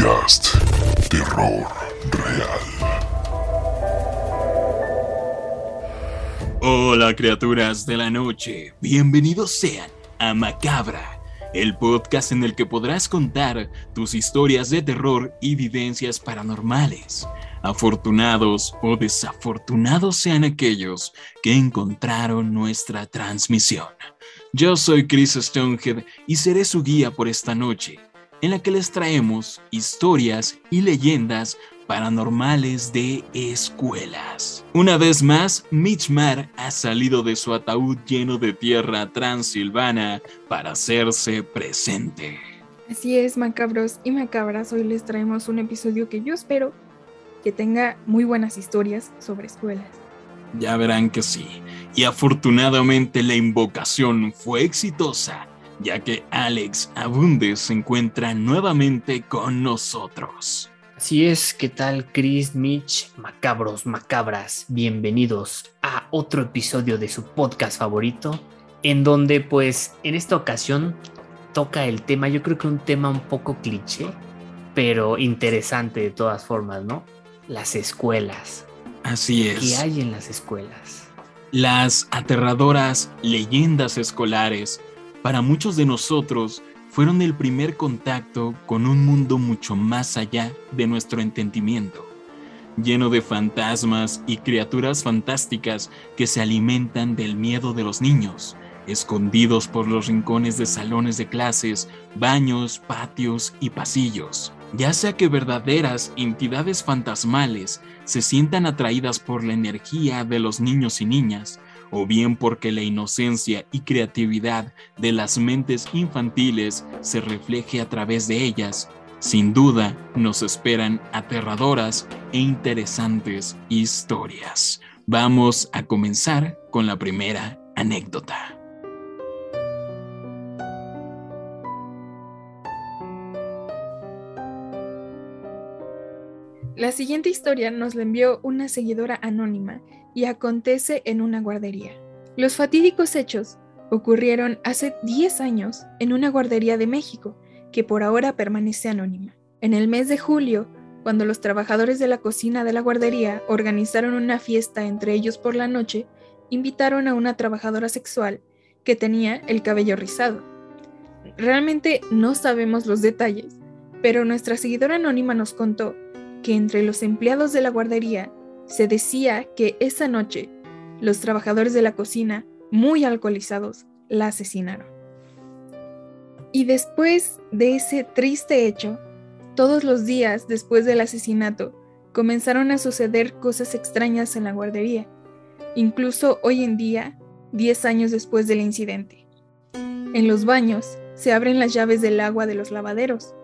Terror Real. Hola criaturas de la noche, bienvenidos sean a Macabra, el podcast en el que podrás contar tus historias de terror y vivencias paranormales. Afortunados o desafortunados sean aquellos que encontraron nuestra transmisión. Yo soy Chris Stonehead y seré su guía por esta noche, en la que les traemos historias y leyendas paranormales de escuelas. Una vez más, Mitch Mar ha salido de su ataúd lleno de tierra transilvana para hacerse presente. Así es, macabros y macabras, hoy les traemos un episodio que yo espero que tenga muy buenas historias sobre escuelas. Ya verán que sí. Y afortunadamente la invocación fue exitosa, ya que Alex Abundes se encuentra nuevamente con nosotros. Así es, ¿qué tal Chris, Mitch, macabros, macabras? Bienvenidos a otro episodio de su podcast favorito, en donde pues en esta ocasión toca el tema, yo creo que un tema un poco cliché, pero interesante de todas formas, ¿no? Las escuelas. Así es. ¿Qué hay en las escuelas? Las aterradoras leyendas escolares, para muchos de nosotros, fueron el primer contacto con un mundo mucho más allá de nuestro entendimiento, lleno de fantasmas y criaturas fantásticas que se alimentan del miedo de los niños, escondidos por los rincones de salones de clases, baños, patios y pasillos. Ya sea que verdaderas entidades fantasmales se sientan atraídas por la energía de los niños y niñas, o bien porque la inocencia y creatividad de las mentes infantiles se refleje a través de ellas, sin duda nos esperan aterradoras e interesantes historias. Vamos a comenzar con la primera anécdota. La siguiente historia nos la envió una seguidora anónima y acontece en una guardería. Los fatídicos hechos ocurrieron hace 10 años en una guardería de México, que por ahora permanece anónima. En el mes de julio, cuando los trabajadores de la cocina de la guardería organizaron una fiesta entre ellos por la noche, invitaron a una trabajadora sexual que tenía el cabello rizado. Realmente no sabemos los detalles, pero nuestra seguidora anónima nos contó que entre los empleados de la guardería se decía que esa noche los trabajadores de la cocina, muy alcoholizados, la asesinaron. Y después de ese triste hecho, todos los días después del asesinato, comenzaron a suceder cosas extrañas en la guardería, incluso hoy en día, 10 años después del incidente. En los baños se abren las llaves del agua de los lavaderos,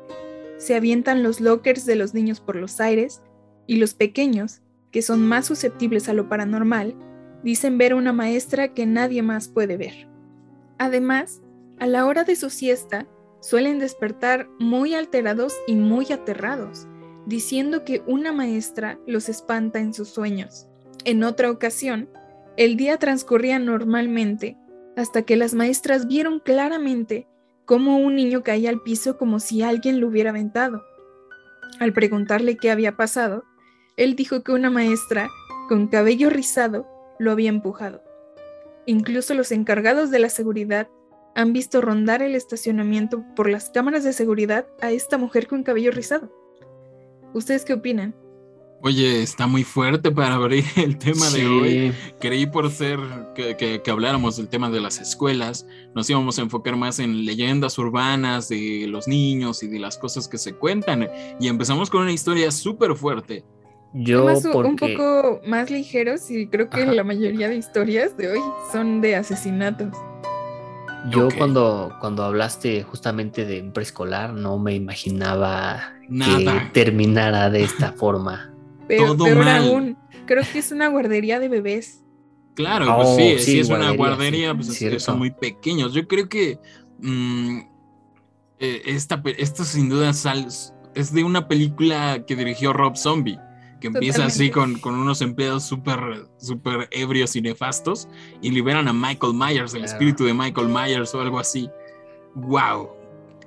se avientan los lockers de los niños por los aires y los pequeños, que son más susceptibles a lo paranormal, dicen ver una maestra que nadie más puede ver. Además, a la hora de su siesta, suelen despertar muy alterados y muy aterrados, diciendo que una maestra los espanta en sus sueños. En otra ocasión, el día transcurría normalmente hasta que las maestras vieron claramente cómo un niño caía al piso como si alguien lo hubiera aventado. Al preguntarle qué había pasado, él dijo que una maestra, con cabello rizado, lo había empujado. Incluso los encargados de la seguridad han visto rondar el estacionamiento por las cámaras de seguridad a esta mujer con cabello rizado. ¿Ustedes qué opinan? Oye, está muy fuerte para abrir el tema de hoy. Creí por ser que, que, habláramos del tema de las escuelas, nos íbamos a enfocar más en leyendas urbanas de los niños y de las cosas que se cuentan. Y empezamos con una historia súper fuerte. Yo un poco más ligeros y creo que la mayoría de historias de hoy son de asesinatos. Yo cuando, cuando hablaste justamente de preescolar no me imaginaba que terminara de esta forma. Pero, peor aún, creo que es una guardería de bebés. Claro, pues sí, oh, sí, es una guardería, pues son muy pequeños. Yo creo que mm, eh, esta, esto sin duda es de una película que dirigió Rob Zombie que empieza así con, con, unos empleados súper super ebrios y nefastos y liberan a Michael Myers, el espíritu de Michael Myers o algo así. ¡Wow!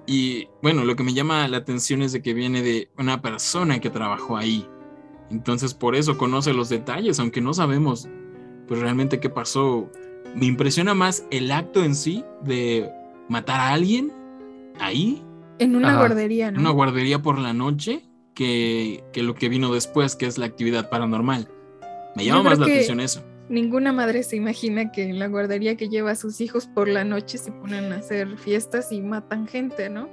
Y bueno, lo que me llama la atención es de que viene de una persona que trabajó ahí. Entonces por eso conoce los detalles, aunque no sabemos pues realmente qué pasó. Me impresiona más el acto en sí de matar a alguien ahí. En una Ajá. guardería, ¿no? Una guardería por la noche que, que lo que vino después, que es la actividad paranormal. Me llama más la atención eso. Ninguna madre se imagina que en la guardería que lleva a sus hijos por la noche se ponen a hacer fiestas y matan gente, ¿no?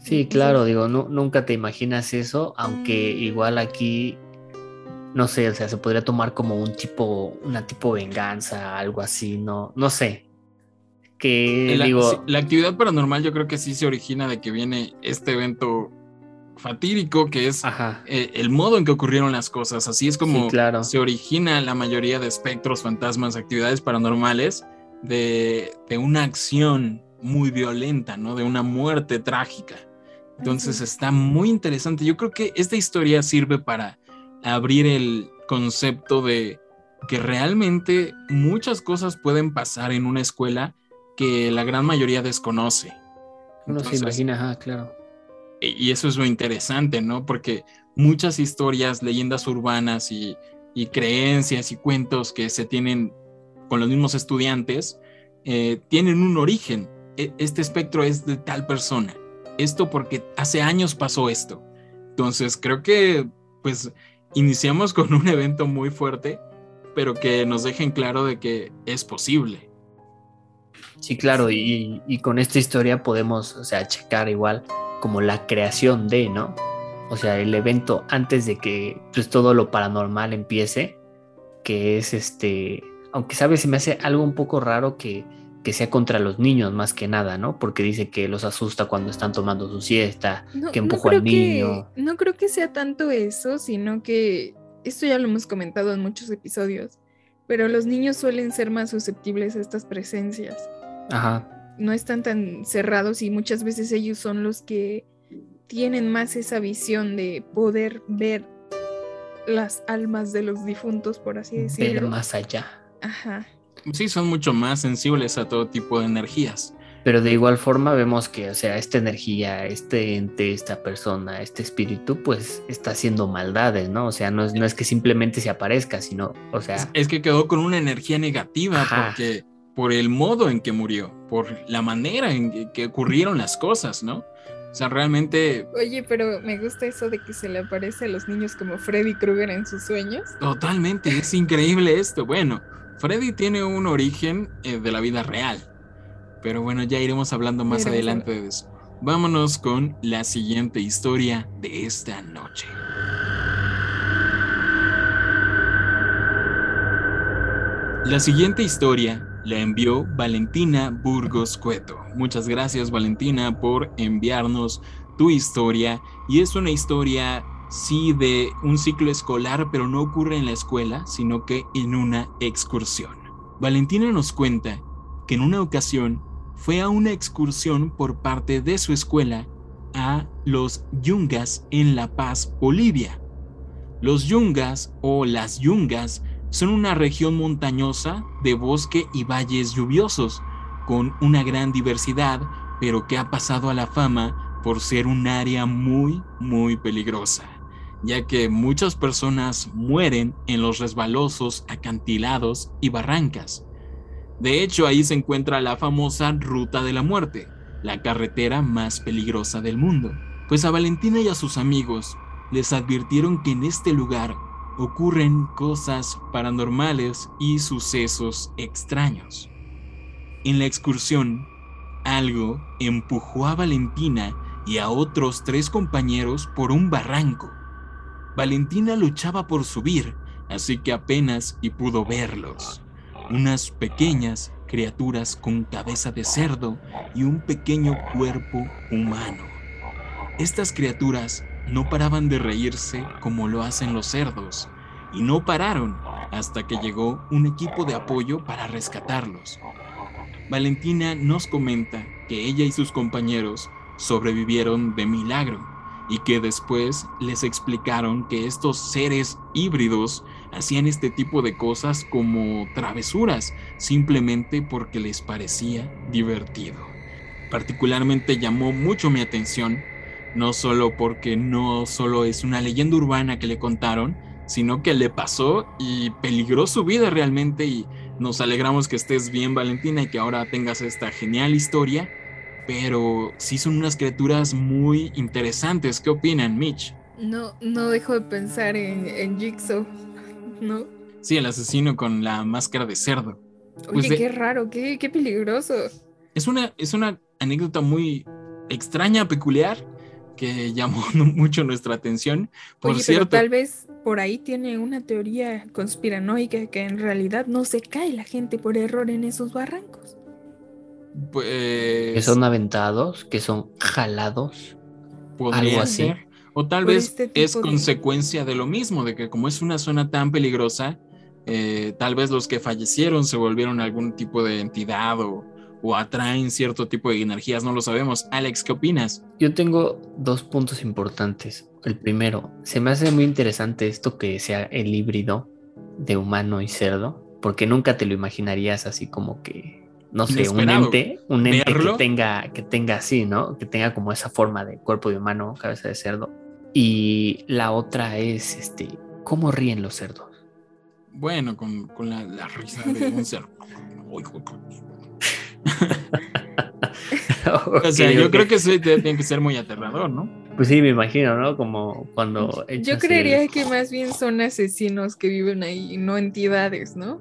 Sí, claro, digo, nu- nunca te imaginas eso, aunque igual aquí, no sé, o sea, se podría tomar como un tipo, una tipo venganza, algo así, no, no sé. Que La, digo, sí, la actividad paranormal yo creo que sí se origina de que viene este evento fatídico que es eh, el modo en que ocurrieron las cosas. Así es como Sí, claro. se origina la mayoría de espectros, fantasmas, actividades paranormales de, de una acción muy violenta, ¿no? De una muerte trágica. Entonces está muy interesante. Yo creo que esta historia sirve para abrir el concepto de que realmente muchas cosas pueden pasar en una escuela que la gran mayoría desconoce. uno se imagina, claro. E- y eso es lo interesante, ¿no? Porque muchas historias, leyendas urbanas y, y creencias y cuentos que se tienen con los mismos estudiantes eh, tienen un origen. E- Este espectro es de tal persona. Esto porque hace años pasó esto. Entonces creo que pues iniciamos con un evento muy fuerte, pero que nos dejen claro de que es posible. Sí, claro, y, y con esta historia podemos, o sea, checar igual como la creación de, ¿no? O sea, el evento antes de que pues todo lo paranormal empiece, que es este, aunque sabes, se me hace algo un poco raro que, que sea contra los niños más que nada, ¿no? Porque dice que los asusta cuando están tomando su siesta, No, que no empujó creo al niño. Que, no creo que sea tanto eso, sino que esto ya lo hemos comentado en muchos episodios, pero los niños suelen ser más susceptibles a estas presencias. Ajá, No están tan cerrados y muchas veces ellos son los que tienen más esa visión de poder ver las almas de los difuntos, por así ver decirlo. más allá. Ajá. Sí, son mucho más sensibles a todo tipo de energías. Pero de igual forma vemos que, o sea, esta energía, este ente, esta persona, este espíritu, pues está haciendo maldades, ¿no? O sea, no es, no es que simplemente se aparezca, sino, o sea, Es- Es que quedó con una energía negativa Ajá. porque por el modo en que murió, por la manera en que, que ocurrieron las cosas, ¿no? O sea, realmente Oye, pero me gusta eso de que se le aparece a los niños como Freddy Krueger en sus sueños. totalmente es increíble esto. Bueno, Freddy tiene un origen eh, de la vida real, pero bueno, ya iremos hablando más Iremos adelante de eso. Vámonos con la siguiente historia de esta noche. La siguiente historia la envió Valentina Burgos Cueto. Muchas gracias Valentina por enviarnos tu historia y es una historia sí de un ciclo escolar, pero no ocurre en la escuela, sino que en una excursión. Valentina nos cuenta que en una ocasión fue a una excursión por parte de su escuela a los Yungas en La Paz, Bolivia. Los Yungas o las Yungas son una región montañosa de bosque y valles lluviosos, con una gran diversidad, pero que ha pasado a la fama por ser un área muy, muy peligrosa, ya que muchas personas mueren en los resbalosos acantilados y barrancas. De hecho, ahí se encuentra la famosa Ruta de la Muerte, la carretera más peligrosa del mundo. Pues a Valentina y a sus amigos les advirtieron que en este lugar ocurren cosas paranormales y sucesos extraños. En la excursión, algo empujó a Valentina y a otros tres compañeros por un barranco. Valentina luchaba por subir, así que apenas y pudo verlos. Unas pequeñas criaturas con cabeza de cerdo y un pequeño cuerpo humano. Estas criaturas no paraban de reírse como lo hacen los cerdos, y no pararon hasta que llegó un equipo de apoyo para rescatarlos. Valentina nos comenta que ella y sus compañeros sobrevivieron de milagro y que después les explicaron que estos seres híbridos hacían este tipo de cosas como travesuras simplemente porque les parecía divertido. particularmente llamó mucho mi atención, no solo porque no solo es una leyenda urbana que le contaron, sino que le pasó y peligró su vida realmente y nos alegramos que estés bien Valentina y que ahora tengas esta genial historia, pero sí son unas criaturas muy interesantes. ¿Qué opinan, Mitch? No, no dejo de pensar en, en Jigsaw, ¿no? Sí, el asesino con la máscara de cerdo. Oye, Pues de- qué raro, qué, qué peligroso. Es una, es una anécdota muy extraña, peculiar, que llamó mucho nuestra atención. Por Oye, cierto, pero tal vez por ahí tiene una teoría conspiranoica que en realidad no se cae la gente por error en esos barrancos. pues, Que son aventados, que son jalados. algo así. ser. O tal Por vez este es de- consecuencia de lo mismo, de que como es una zona tan peligrosa, eh, tal vez los que fallecieron se volvieron algún tipo de entidad o, o atraen cierto tipo de energías, no lo sabemos. Alex, ¿qué opinas? Yo tengo dos puntos importantes. El primero, se me hace muy interesante esto que sea el híbrido de humano y cerdo, porque nunca te lo imaginarías así como que, no sé, un ente, un ente que tenga, que tenga así, ¿no? Que tenga como esa forma de cuerpo de humano, cabeza de cerdo. Y la otra es, este, ¿cómo ríen los cerdos? Bueno, con, con la, la risa de un ser. O sea, yo creo que eso tiene que ser muy aterrador, ¿no? Pues sí, me imagino, ¿no? Como cuando... Yo creería el- que más bien son asesinos que viven ahí, no entidades, ¿no?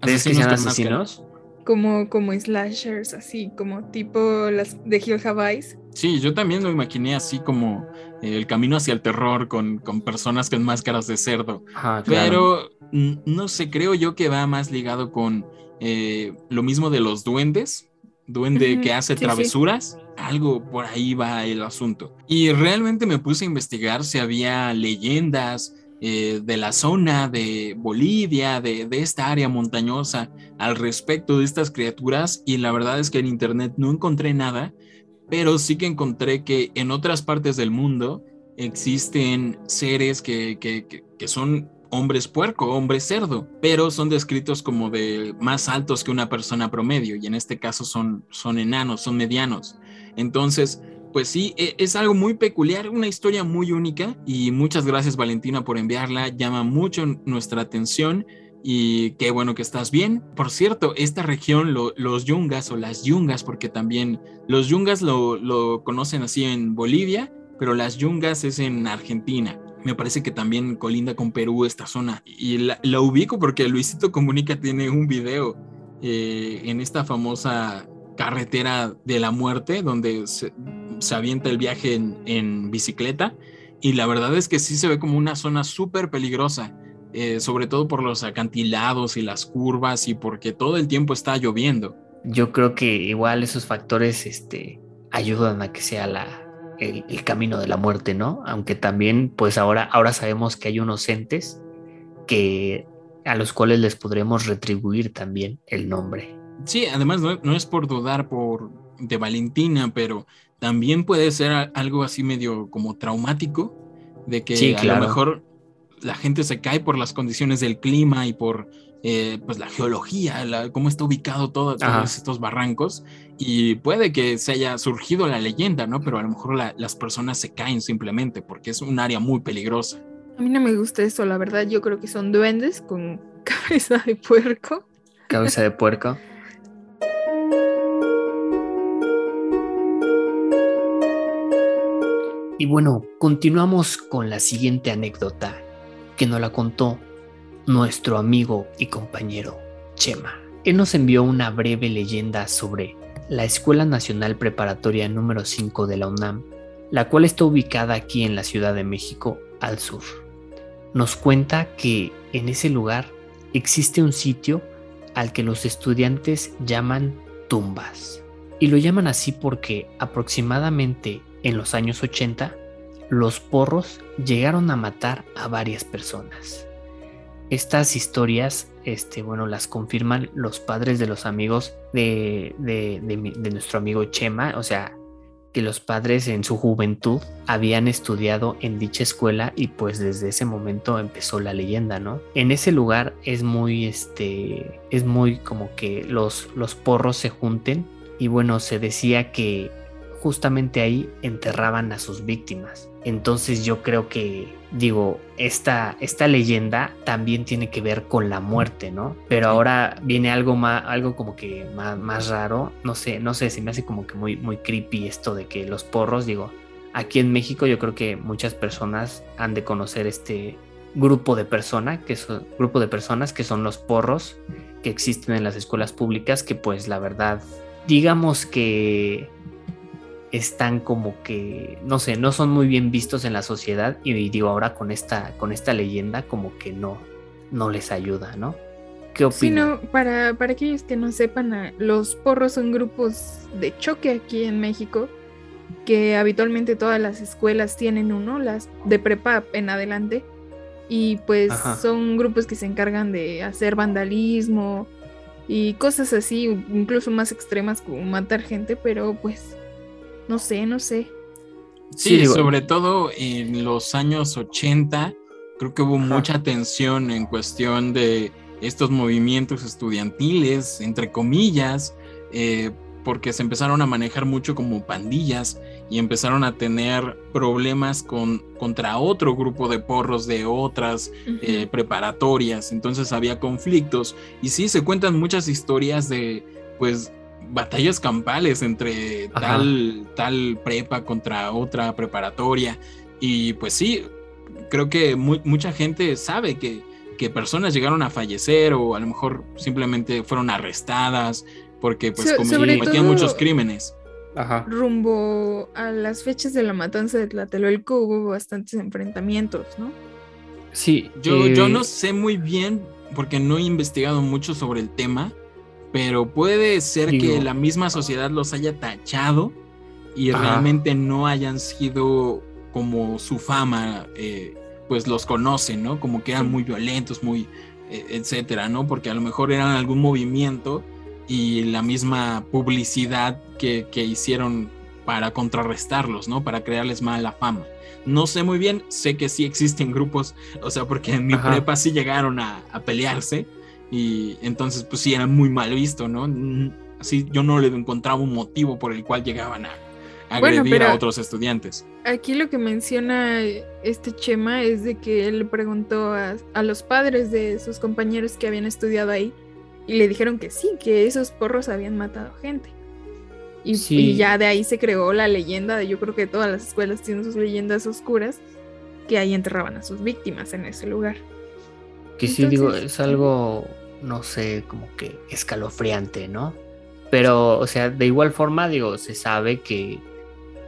¿Crees que sean asesinos? Como, como slashers, así, como tipo las de Hill Eyes. Sí, yo también lo imaginé así como eh, el camino hacia el terror con, con personas con máscaras de cerdo. Claro. Pero no sé, creo yo que va más ligado con eh, lo mismo de los duendes. Duende que hace sí, sí. travesuras, algo por ahí va el asunto. Y realmente me puse a investigar si había leyendas eh, de la zona de Bolivia, de, de esta área montañosa, al respecto de estas criaturas. Y la verdad es que en internet no encontré nada, pero sí que encontré que en otras partes del mundo existen seres que, que- que- son hombres puerco, hombres cerdo, pero son descritos como de más altos que una persona promedio y en este caso son, son enanos, son medianos. Entonces, pues sí, e- es algo muy peculiar, una historia muy única y muchas gracias Valentina por enviarla, llama mucho nuestra atención y qué bueno que estás bien. Por cierto, esta región, lo- los yungas o las yungas, porque también los yungas lo, lo conocen así en Bolivia, pero las yungas es en Argentina. Me parece que también colinda con Perú esta zona. Y la, ubico porque Luisito Comunica tiene un video eh, en esta famosa carretera de la muerte, donde se, se avienta el viaje en, en bicicleta. Y la verdad es que sí se ve como una zona súper peligrosa, eh, sobre todo por los acantilados y las curvas y porque todo el tiempo está lloviendo. Yo creo que igual esos factores este, ayudan a que sea la, el, el camino de la muerte, ¿no? Aunque también, pues ahora, ahora sabemos que hay unos entes que a los cuales les podremos retribuir también el nombre. Sí, además no, no es por dudar por de Valentina, pero también puede ser algo así medio como traumático, de que Sí, a lo mejor la gente se cae por las condiciones del clima y por eh, pues la geología, la- cómo está ubicado todo, Ajá. todos estos barrancos, y puede que se haya surgido la leyenda, ¿no? Pero a lo mejor la- las personas se caen simplemente porque es un área muy peligrosa. A mí no me gusta eso, la verdad. Yo creo que son duendes con cabeza de puerco. Cabeza de puerco. Y bueno, continuamos con la siguiente anécdota que nos la contó nuestro amigo y compañero Chema. Él nos envió una breve leyenda sobre la Escuela Nacional Preparatoria número 5 de la UNAM, la cual está ubicada aquí en la Ciudad de México al sur. Nos cuenta que en ese lugar existe un sitio al que los estudiantes llaman tumbas. Y lo llaman así porque aproximadamente en los años 80 los porros llegaron a matar a varias personas. Estas historias, este, bueno, las confirman los padres de los amigos de, de- de nuestro amigo Chema, o sea, que los padres en su juventud habían estudiado en dicha escuela y pues desde ese momento empezó la leyenda, ¿no? En ese lugar es muy, este, es muy como que los, los porros se junten y bueno, se decía que justamente ahí enterraban a sus víctimas. Entonces yo creo que, digo, esta, esta leyenda también tiene que ver con la muerte, ¿no? Pero ahora viene algo más, algo como que más, más raro, no sé, no sé, se me hace como que muy, muy creepy esto de que los porros, digo, aquí en México yo creo que muchas personas han de conocer este grupo de personas, que son, grupo de personas que son los porros que existen en las escuelas públicas, que pues la verdad, digamos que están como que, no sé, no son muy bien vistos en la sociedad y digo ahora con esta, con esta leyenda como que no, no les ayuda, ¿no? ¿Qué opinas? Sí, para, para aquellos que no sepan, los porros son grupos de choque aquí en México, que habitualmente todas las escuelas tienen uno, las de prepa en adelante, y pues son grupos que se encargan de hacer vandalismo y cosas así, incluso más extremas como matar gente, pero pues no sé, no sé. Sí, sobre todo en los años 80, creo que hubo mucha tensión en cuestión de estos movimientos estudiantiles, entre comillas, eh, porque se empezaron a manejar mucho como pandillas y empezaron a tener problemas con, contra otro grupo de porros de otras eh, preparatorias. Entonces había conflictos y sí se cuentan muchas historias de, pues, batallas campales entre tal, tal prepa contra otra preparatoria. Y pues sí, creo que mucha gente sabe que, que, personas llegaron a fallecer o a lo mejor simplemente fueron arrestadas porque pues cometían muchos crímenes. Rumbo a las fechas de la matanza de Tlatelolco hubo bastantes enfrentamientos, ¿no? Sí. Yo, yo eh, no sé muy bien porque no he investigado mucho sobre el tema pero puede ser que la misma sociedad los haya tachado y realmente no hayan sido como su fama, eh, pues los conocen, ¿no? Como que eran muy violentos, muy, eh, etcétera, ¿no? Porque a lo mejor eran algún movimiento y la misma publicidad que, hicieron para contrarrestarlos, ¿no? Para crearles mala fama. No sé muy bien, sé que sí existen grupos, o sea, porque en mi prepa sí llegaron a, a pelearse, y entonces, pues sí, era muy mal visto, ¿no? Así yo no le encontraba un motivo por el cual llegaban a, agredir a otros estudiantes. Aquí lo que menciona este Chema es de que él le preguntó a, los padres de sus compañeros que habían estudiado ahí y le dijeron que sí, que esos porros habían matado gente. Y, y, ya de ahí se creó la leyenda de yo creo que todas las escuelas tienen sus leyendas oscuras que ahí enterraban a sus víctimas en ese lugar. Que sí digo, es algo no sé, como que escalofriante, ¿no? Pero, o sea, de igual forma, digo, se sabe que,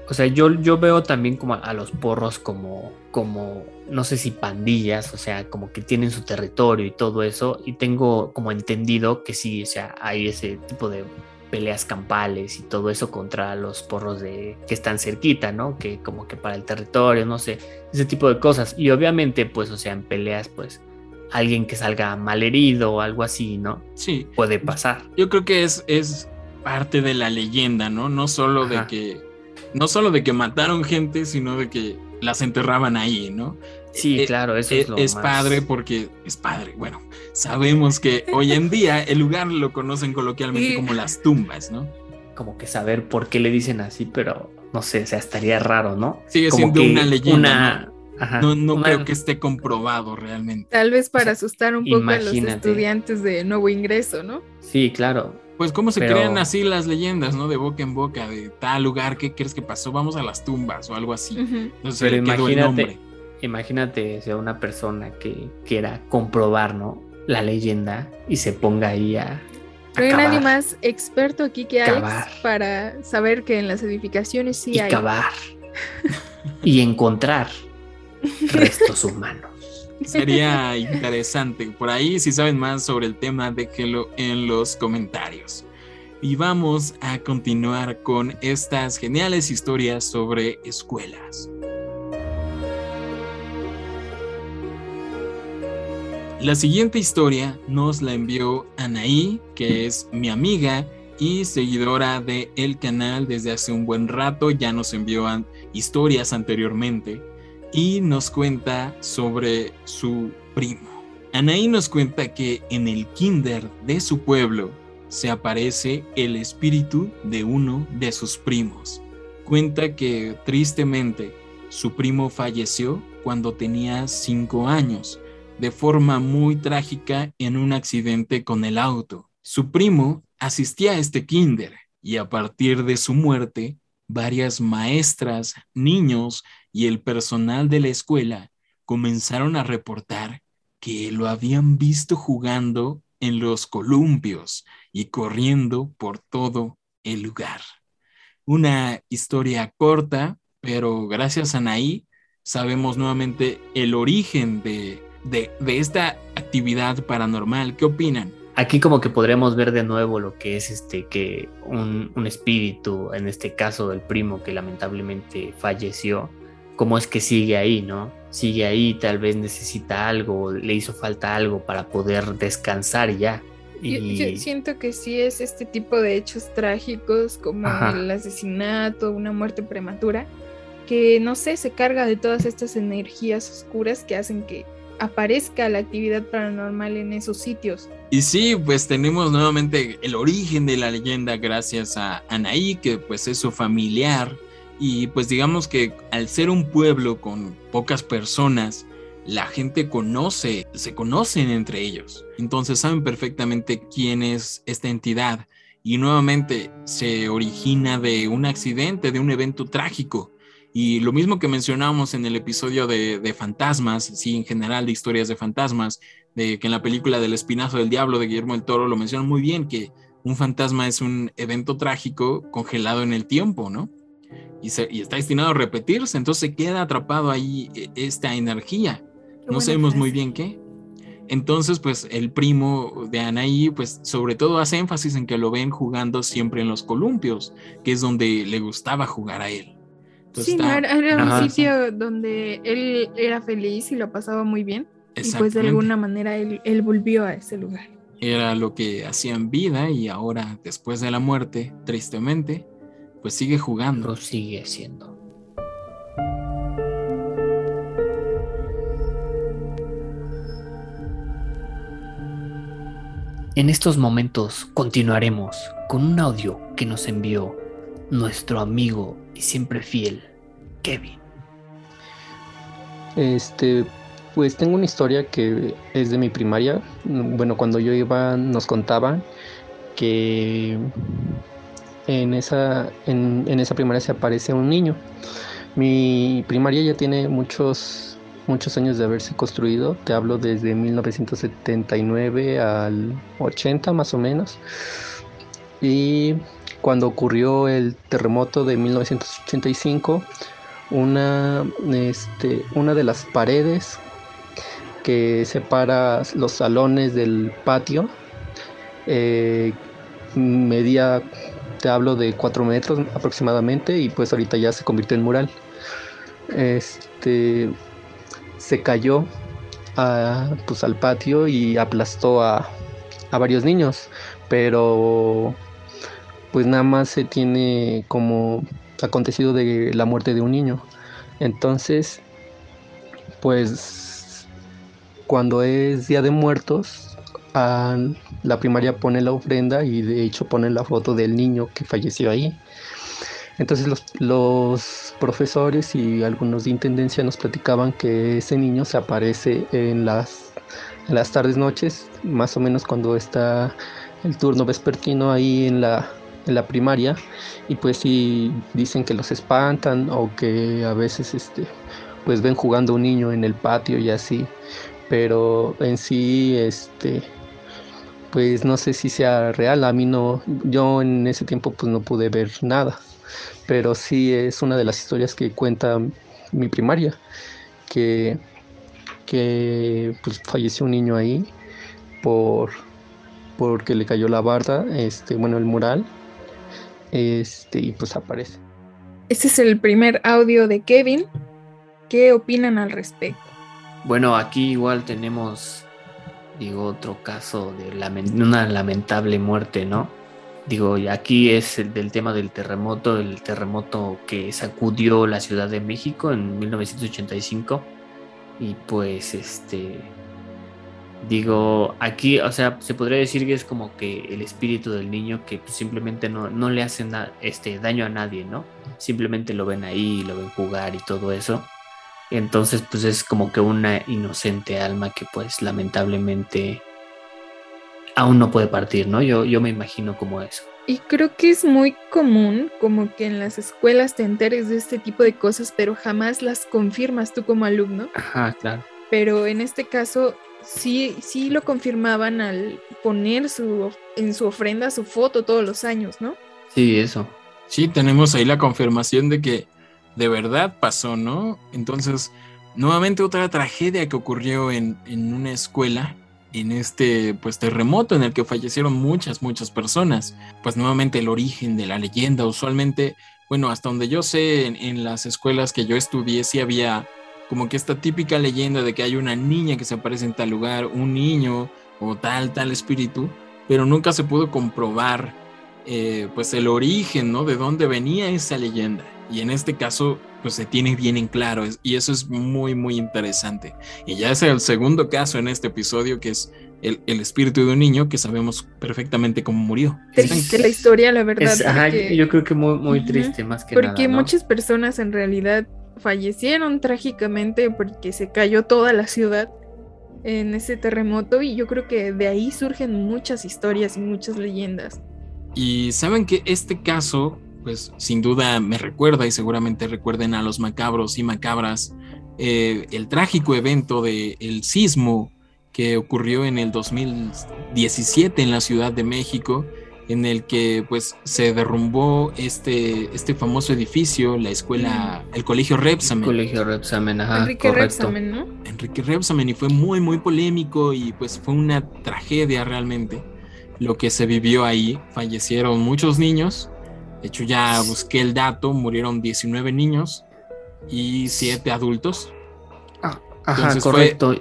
o sea, yo, yo veo también como a, los porros como, como, no sé si pandillas, o sea, como que tienen su territorio y todo eso, y tengo como entendido que sí, o sea, hay ese tipo de peleas campales y todo eso contra los porros de que están cerquita, ¿no? Que como que para el territorio, no sé, ese tipo de cosas. Y obviamente, pues, o sea, en peleas, pues, alguien que salga malherido o algo así, ¿no? Sí. Puede pasar. Yo creo que es, es parte de la leyenda, ¿no? No solo de que. No solo de que mataron gente, sino de que las enterraban ahí, ¿no? Sí, eh, claro, eso es, eh, lo Es padre porque es padre. Bueno, sabemos que hoy en día el lugar lo conocen coloquialmente como las tumbas, ¿no? Como que saber por qué le dicen así, pero no sé, o sea, estaría raro, ¿no? Sigue siendo una leyenda no, creo que esté comprobado realmente. Tal vez para asustar un poco a los estudiantes de nuevo ingreso, ¿no? Sí, claro. Pues cómo se crean así las leyendas, ¿no? De boca en boca, de tal lugar, ¿qué crees que pasó? Vamos a las tumbas o algo así. Entonces, Pero imagínate, imagínate sea una persona que quiera comprobar, ¿no? La leyenda y se ponga ahí a... No hay nadie más experto aquí que Alex para saber que en las edificaciones sí y hay. Cavar. y encontrar restos humanos. Sería interesante. Por ahí, si saben más sobre el tema, déjenlo en los comentarios. Y vamos a continuar con estas geniales historias sobre escuelas. La siguiente historia nos la envió Anaí, que es mi amiga y seguidora de el canal desde hace un buen rato. Ya nos envió historias anteriormente y nos cuenta sobre su primo. Anaí nos cuenta que en el kinder de su pueblo se aparece el espíritu de uno de sus primos. Cuenta que tristemente su primo falleció cuando tenía cinco años, de forma muy trágica en un accidente con el auto. Su primo asistía a este kinder y a partir de su muerte, varias maestras, niños y el personal de la escuela comenzaron a reportar que lo habían visto jugando en los columpios y corriendo por todo el lugar. Una historia corta, pero gracias a Naí sabemos nuevamente el origen de, de, esta actividad paranormal. ¿Qué opinan? Aquí como que podremos ver de nuevo lo que es este que un, un espíritu, en este caso el primo que lamentablemente falleció, cómo es que sigue ahí, ¿no? Sigue ahí, tal vez necesita algo, le hizo falta algo para poder descansar ya. Y... Yo, siento que sí es este tipo de hechos trágicos como el asesinato, una muerte prematura, que no sé, se carga de todas estas energías oscuras que hacen que aparezca la actividad paranormal en esos sitios. Y sí, pues tenemos nuevamente el origen de la leyenda gracias a Anaí, que pues es su familiar. Y pues digamos que al ser un pueblo con pocas personas, la gente conoce, se conocen entre ellos. Entonces saben perfectamente quién es esta entidad. Y nuevamente se origina de un accidente, de un evento trágico. Y lo mismo que mencionábamos en el episodio de, fantasmas, sí, en general de historias de fantasmas, de que en la película del Espinazo del Diablo de Guillermo del Toro lo mencionan muy bien, que un fantasma es un evento trágico congelado en el tiempo, ¿no? Y, y está destinado a repetirse, entonces queda atrapado ahí e, esta energía no sabemos muy bien qué. Entonces, pues el primo de Anaí, pues sobre todo hace énfasis en que lo ven jugando siempre en los columpios, que es donde le gustaba jugar a él. sí, era, un sitio donde él era feliz y lo pasaba muy bien. Y pues de alguna manera él, él volvió a ese lugar. Era lo que hacía en vida y ahora, después de la muerte, tristemente, pues sigue jugando. Lo sigue siendo. En estos momentos continuaremos con un audio que nos envió nuestro amigo y siempre fiel, Kevin. Este, pues tengo una historia que es de mi primaria. Bueno, cuando yo iba nos contaban que en esa, en, en esa primaria se aparece un niño. Mi primaria ya tiene muchos muchos años de haberse construido, te hablo desde 1979 al 80 más o menos. Y cuando ocurrió el terremoto de 1985, una, este, una de las paredes que separa los salones del patio eh, medía, te hablo de 4 metros aproximadamente, y pues ahorita ya se convirtió en mural. Este, se cayó pues, al patio y aplastó a, varios niños, pero pues nada más se tiene como acontecido de la muerte de un niño. Entonces, pues cuando es Día de Muertos, la primaria pone la ofrenda y de hecho pone la foto del niño que falleció ahí. Entonces los, profesores y algunos de intendencia nos platicaban que ese niño se aparece en las, las tardes noches, más o menos cuando está el turno vespertino ahí en la, en la primaria y pues sí dicen que los espantan o que a veces este pues ven jugando un niño en el patio y así pero en sí este pues no sé si sea real a mí no yo en ese tiempo pues no pude ver nada pero sí es una de las historias que cuenta mi primaria, que, que pues, falleció un niño ahí por porque le cayó la barda, este, bueno, el mural, este, y pues aparece. Este es el primer audio de Kevin. ¿Qué opinan al respecto? Bueno, aquí igual tenemos, digo, otro caso de una lamentable muerte, ¿no? Digo, aquí es el del tema del terremoto, el terremoto que sacudió la Ciudad de México en 1985. Y pues este Digo, aquí, o sea, se podría decir que es como que el espíritu del niño que pues, simplemente no, no le hace este, daño a nadie, ¿no? Simplemente lo ven ahí, lo ven jugar y todo eso. Entonces, pues es como que una inocente alma que pues lamentablemente aún no puede partir, ¿no? Yo, yo me imagino como eso. Y creo que es muy común como que en las escuelas te enteres de este tipo de cosas, pero jamás las confirmas tú como alumno. Ajá, claro. Pero en este caso sí, sí lo confirmaban al poner su, en su ofrenda su foto todos los años, ¿no? Sí, eso. Sí, tenemos ahí la confirmación de que de verdad pasó, ¿no? Entonces, nuevamente otra tragedia que ocurrió en, en una escuela, en este pues terremoto en el que fallecieron muchas, muchas personas. Pues nuevamente el origen de la leyenda, usualmente, bueno, hasta donde yo sé, en, en las escuelas que yo estudié sí había como que esta típica leyenda de que hay una niña que se aparece en tal lugar, un niño o tal, tal espíritu, pero nunca se pudo comprobar eh, pues el origen, ¿no? De dónde venía esa leyenda. Y en este caso, pues se tiene bien en claro y eso es muy, muy interesante. Y ya es el segundo caso en este episodio que es el, espíritu de un niño que sabemos perfectamente cómo murió. Triste la historia, la verdad. yo creo que muy, muy triste más que porque nada. Porque muchas personas en realidad fallecieron trágicamente porque se cayó toda la ciudad en ese terremoto y yo creo que de ahí surgen muchas historias y muchas leyendas. Y saben que este caso, pues sin duda me recuerda y seguramente recuerden a los macabros y macabras eh, el trágico evento del el sismo que ocurrió en el 2017 en la Ciudad de México en el que pues se derrumbó este, este famoso edificio, la escuela, el colegio Repsamen. El colegio Repsamen, ajá. Enrique Repsamen, ¿no? Enrique Repsamen y fue muy, muy polémico y pues fue una tragedia realmente lo que se vivió ahí. Fallecieron muchos niños. De hecho ya busqué el dato, murieron 19 niños y 7 adultos. Ah, ajá, correcto.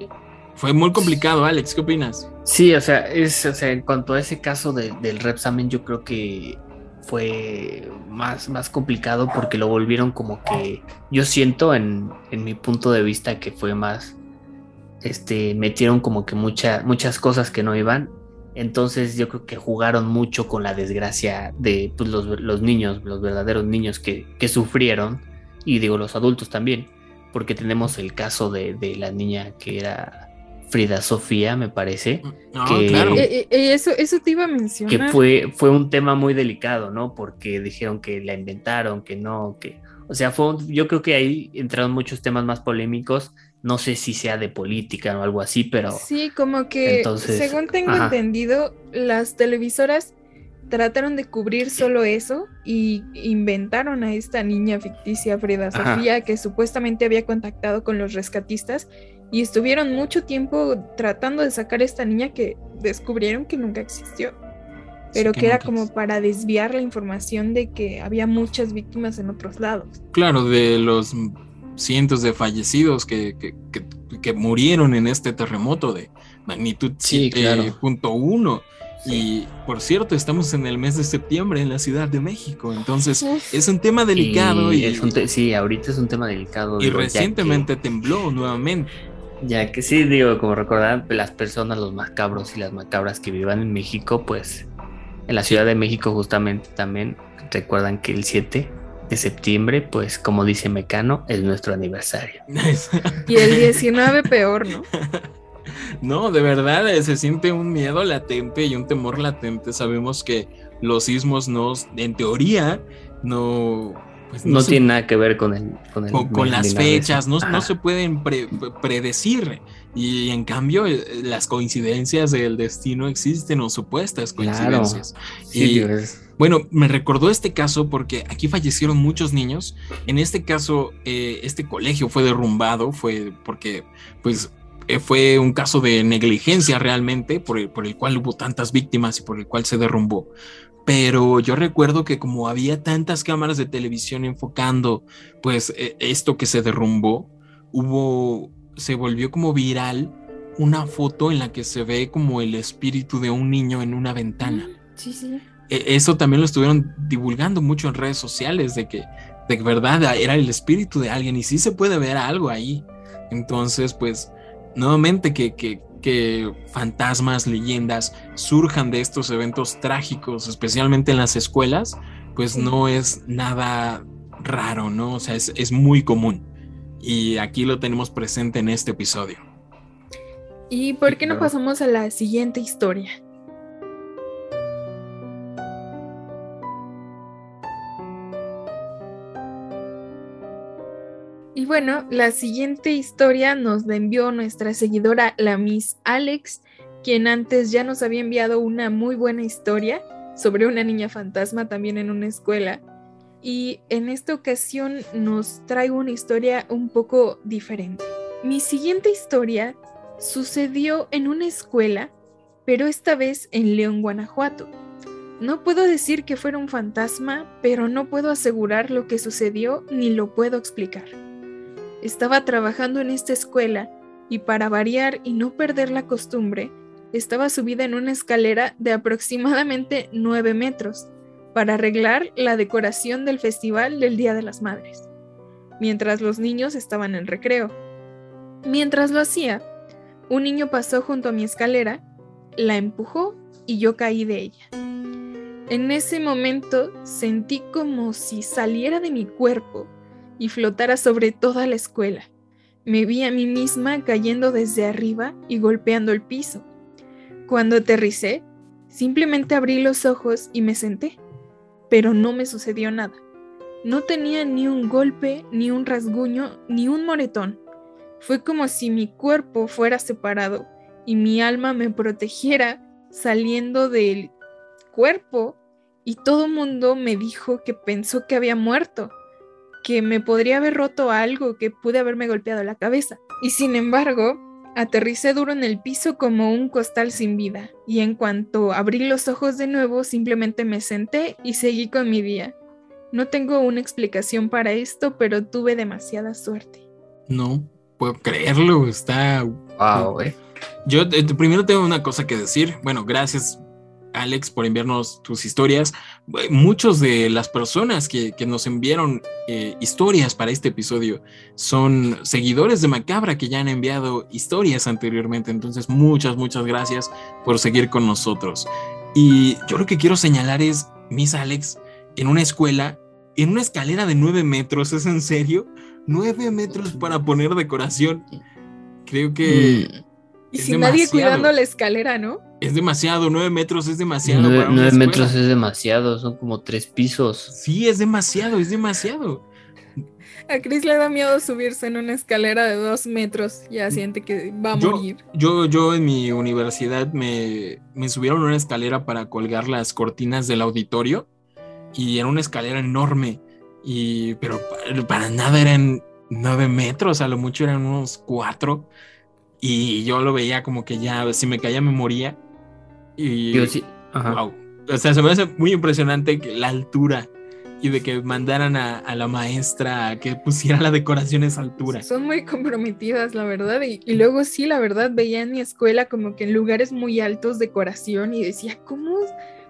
Fue, muy complicado, Alex, ¿qué opinas? Sí, o sea, es, o sea, en cuanto a ese caso del Repsamen, yo creo que fue más, más complicado porque lo volvieron como que yo siento en, en mi punto de vista que fue más este metieron como que mucha, muchas cosas que no iban entonces yo creo que jugaron mucho con la desgracia de pues, los, los, niños los verdaderos niños que, que, sufrieron y digo los adultos también porque tenemos el caso de, de la niña que era Frida Sofía, me parece. Mm, que, claro. Eh, eh, eso, eso te iba a mencionar. Que fue, fue un tema muy delicado, ¿no? Porque dijeron que la inventaron, que no, que. O sea, fue yo creo que ahí entraron muchos temas más polémicos. No sé si sea de política o algo así, pero. Sí, como que, según tengo entendido, las televisoras trataron de cubrir solo eso y inventaron a esta niña ficticia Frida Sofía que supuestamente había contactado con los rescatistas y estuvieron mucho tiempo tratando de sacar a esta niña que descubrieron que nunca existió, pero que, era como para desviar la información de que había muchas víctimas en otros lados. Claro, de los cientos de fallecidos que, que, murieron en este terremoto de magnitud 7.1. Y por cierto, estamos en el mes de septiembre en la Ciudad de México, entonces es un tema delicado. Y, es un sí, ahorita es un tema delicado. Y recientemente tembló nuevamente. Ya que sí, digo, como recordarán, las personas, los macabros y las macabras que vivan en México, pues en la Ciudad de México justamente también recuerdan que el 7 de septiembre, pues como dice Mecano, es nuestro aniversario. y el 19 peor, ¿no? No, de verdad eh, se siente un miedo latente y un temor latente. Sabemos que los sismos no, en teoría, no pues, no, tiene nada que ver con el con, las fechas, no, se pueden predecir y en cambio eh, las coincidencias del destino existen o supuestas coincidencias. y, bueno, me recordó este caso porque aquí fallecieron muchos niños. En este caso, eh, este colegio fue derrumbado, fue porque pues eh, fue un caso de negligencia realmente por el, por el cual hubo tantas víctimas y por el cual se derrumbó pero yo recuerdo que como había tantas cámaras de televisión enfocando pues e, esto que se derrumbó, hubo, se volvió como viral una foto en la que se ve como el espíritu de un niño en una ventana. Sí, sí. E, eso también lo estuvieron divulgando mucho en redes sociales, de que de verdad era el espíritu de alguien y sí se puede ver algo ahí. Entonces, pues, nuevamente que, que, que fantasmas, leyendas surjan de estos eventos trágicos, especialmente en las escuelas, pues no es nada raro, ¿no? O sea, es, es muy común. Y aquí lo tenemos presente en este episodio. ¿Y por qué no pasamos a la siguiente historia? Bueno, la siguiente historia nos la envió nuestra seguidora, la Miss Alex, quien antes ya nos había enviado una muy buena historia sobre una niña fantasma también en una escuela. Y en esta ocasión nos traigo una historia un poco diferente. Mi siguiente historia sucedió en una escuela, pero esta vez en León, Guanajuato. No puedo decir que fuera un fantasma, pero no puedo asegurar lo que sucedió ni lo puedo explicar. Estaba trabajando en esta escuela y para variar y no perder la costumbre, estaba subida en una escalera de aproximadamente 9 metros para arreglar la decoración del festival del Día de las Madres, mientras los niños estaban en recreo. Mientras lo hacía, un niño pasó junto a mi escalera, la empujó y yo caí de ella. En ese momento sentí como si saliera de mi cuerpo y flotara sobre toda la escuela. Me vi a mí misma cayendo desde arriba y golpeando el piso. Cuando aterricé, simplemente abrí los ojos y me senté, pero no me sucedió nada. No tenía ni un golpe, ni un rasguño, ni un moretón. Fue como si mi cuerpo fuera separado y mi alma me protegiera saliendo del cuerpo y todo mundo me dijo que pensó que había muerto, que me podría haber roto algo, que pude haberme golpeado la cabeza. Y sin embargo, aterricé duro en el piso como un costal sin vida, y en cuanto abrí los ojos de nuevo, simplemente me senté y seguí con mi día. No tengo una explicación para esto, pero tuve demasiada suerte. No puedo creerlo, está... Wow, eh. Yo eh, primero tengo una cosa que decir. Bueno, gracias Alex por enviarnos tus historias. Muchos de las personas que, que nos enviaron eh, historias para este episodio son seguidores de Macabra que ya han enviado historias anteriormente. Entonces, muchas, muchas gracias por seguir con nosotros. Y yo lo que quiero señalar es, Miss Alex, en una escuela, en una escalera de nueve metros, ¿es en serio? Nueve metros para poner decoración. Creo que Mm, Y sin nadie cuidando la escalera, ¿no? Es demasiado, nueve metros es demasiado. nueve para nueve metros es demasiado, son como tres pisos. Sí, es demasiado, es demasiado. A Chris le da miedo subirse en una escalera de dos metros. Ya siente que va a Yo- morir. Yo, yo en mi universidad me, me subieron a una escalera para colgar las cortinas del auditorio y era una escalera enorme, y, pero pa- para nada eran nueve metros, a lo mucho eran unos cuatro. Y yo lo veía como que ya, si me caía me moría. Y Yo sí. Ajá. Wow. O sea, se me hace muy impresionante que la altura y de que mandaran a, a la maestra a que pusiera la decoración a esa altura. Son muy comprometidas, la verdad. Y, y luego sí, la verdad, veía en mi escuela como que en lugares muy altos decoración y decía, ¿cómo,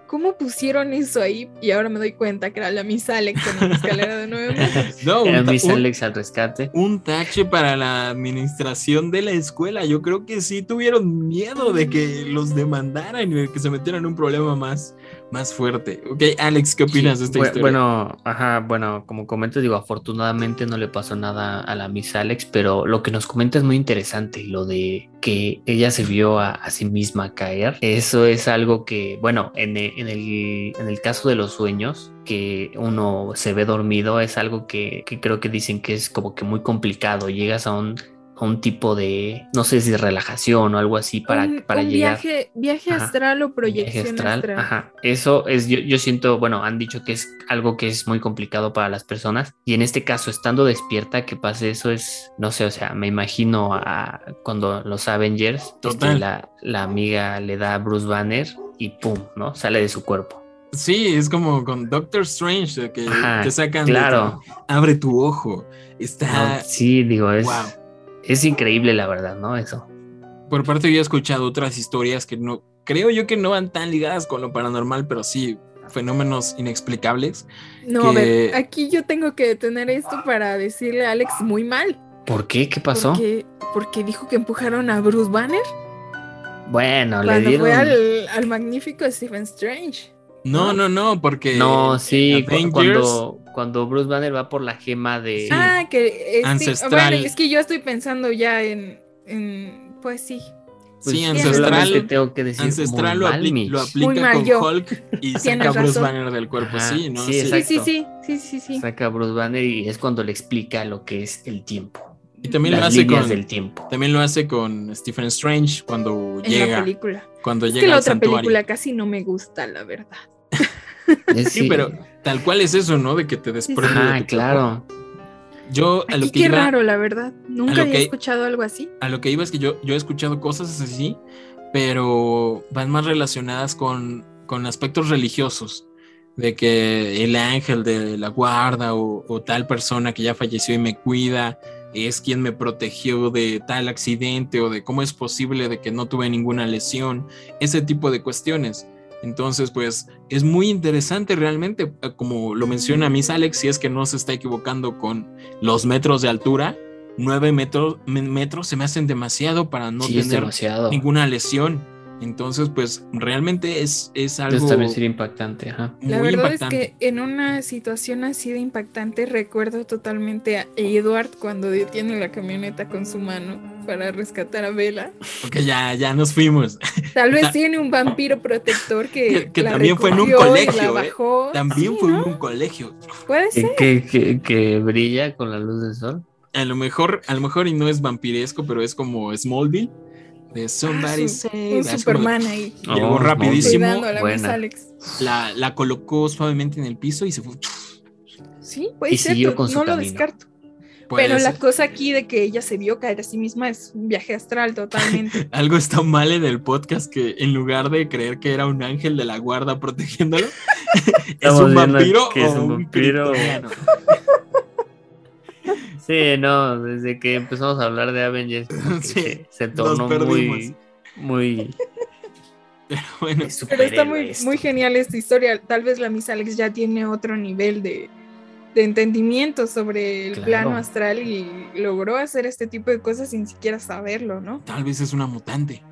cómo pusieron eso ahí? Y ahora me doy cuenta que era la Miss Alex en una escalera de nueve metros. No, un, Era Miss un- Alex al rescate. un tache para la administración de la escuela. Yo creo que sí tuvieron miedo de que los demandaran y de que se metieran en un problema más, más fuerte. Ok, Alex, ¿qué opinas Sí, de esta bu- historia? Bueno, ajá, bueno, como comento, digo, afortunadamente no le pasó nada a la Miss Alex, pero lo que nos comenta es muy interesante, lo de que ella se vio a, a sí misma caer. Eso es algo que, bueno, en e- en el, en el caso de los sueños, que uno se ve dormido, es algo que, que creo que dicen que es como que muy complicado. Llegas a un, a un tipo de, no sé si relajación o algo así para, un, para un llegar. viaje, viaje Ajá. astral o Viaje proyección astral, astral. Ajá. Eso es, yo, yo siento, bueno, han dicho que es algo que es muy complicado para las personas. Y en este caso, estando despierta, que pase eso es, no sé, o sea, me imagino a cuando los Avengers, este, la, la amiga le da a Bruce Banner y pum, ¿no? Sale de su cuerpo. Sí, es como con Doctor Strange, que Ajá, te sacan de claro. tu- abre tu ojo. Está No, sí, digo, es, wow. Es increíble la verdad, ¿no? Eso. Por parte yo he escuchado otras historias que no creo yo que no van tan ligadas con lo paranormal, pero sí fenómenos inexplicables. No, a ver, aquí yo tengo que detener esto para decirle a Alex muy mal. ¿Por qué? ¿Qué pasó? Porque, porque dijo que empujaron a Bruce Banner. Bueno, le Cuando dieron. fue al, al magnífico Stephen Strange. No, no, no, porque. No, sí, Avengers- cuando, cuando Bruce Banner va por la gema de. Ah, que este- Ancestral. bueno, es que yo estoy pensando ya en, en pues sí. Sí, ancestral. tengo que decir Ancestral lo, mal, apli- lo Muy aplica mal con yo. Hulk y saca Bruce razón. Banner del cuerpo. Ajá, Sí, ¿no? sí, Sí, sí, sí, sí, sí, sí. Saca a Bruce Banner y es cuando le explica lo que es el tiempo. Y también lo hace con. del tiempo. También lo hace con Stephen Strange cuando En la llega. película. Cuando Es llega que la otra santuario. película casi no me gusta, la verdad. Es- Sí, pero tal cual es eso, ¿no? De que te desprende. de Ah, claro. cuerpo. Yo a lo Aquí que qué iba, raro, la verdad. Nunca había que- escuchado algo así. a lo que iba es que yo, yo he escuchado cosas así, pero van más relacionadas con, con aspectos religiosos. De que el ángel de la guarda o, o tal persona que ya falleció y me cuida es quien me protegió de tal accidente o de cómo es posible de que no tuve ninguna lesión, ese tipo de cuestiones. Entonces, pues es muy interesante realmente, eh, como lo menciona Miss Alex, si es que no se está equivocando con los metros de altura, 9 metros, me- metros se me hacen demasiado para no sí, tener demasiado. ninguna lesión. Entonces, pues realmente es, es algo Entonces también sería impactante, ajá. La muy verdad impactante. es que en una situación así de impactante recuerdo totalmente a Edward cuando detiene la camioneta con su mano para rescatar a Bella. Porque ya, ya nos fuimos. Tal vez tiene un vampiro protector que, Que- que la también fue en un colegio, ¿eh? También Sí, fue ¿no? en un colegio. Puede ser. que, que- que brilla con la luz del sol. A lo mejor, a lo mejor y no es vampiresco, pero es como Smallville. De Somebody Ah, su- Save. Como- Superman ahí. Llegó Oh, rapidísimo. La. Alex. La, la colocó suavemente en el piso y se fue. Sí, puede Y ser. siguió no con su lo camino. descarto. Puede Pero la cosa aquí de que ella se vio caer a sí misma es un viaje astral totalmente. Algo está mal en el podcast que en lugar de creer que era un ángel de la guarda protegiéndolo, es un vampiro que es o un un vampiro. Sí, no, desde que empezamos a hablar de Avengers Sí, se, tornó muy, muy Pero bueno, Pero está muy, esto. muy genial esta historia. Tal vez la Miss Alex ya tiene otro nivel de, de entendimiento sobre el Claro. plano astral y logró hacer este tipo de cosas sin siquiera saberlo, ¿no? tal vez es una mutante.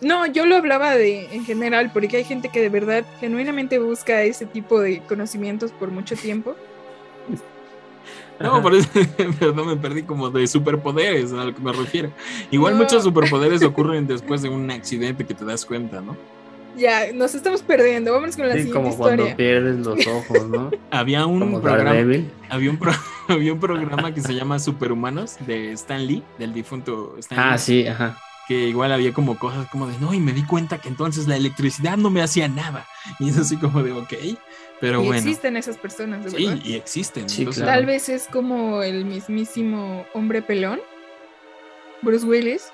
No, yo lo hablaba de en general, porque hay gente que de verdad genuinamente busca ese tipo de conocimientos por mucho tiempo. No, por eso, perdón, me perdí como de superpoderes a lo que me refiero. Igual No. muchos superpoderes ocurren después de un accidente que te das cuenta, ¿no? Ya, nos estamos perdiendo. Vámonos con la Sí, siguiente como cuando historia. pierdes los ojos, ¿no? Había un Como programa, había un, pro- había un programa que se llama Superhumanos de Stan Lee, del difunto Stan Lee, Ah, sí, ajá. que igual había como cosas como de, no, y me di cuenta que entonces la electricidad no me hacía nada. Y es así como de, ok, pero y bueno. existen esas personas, de Sí, verdad. y existen. Sí, entonces, claro. Tal vez es como el mismísimo hombre pelón, Bruce Willis.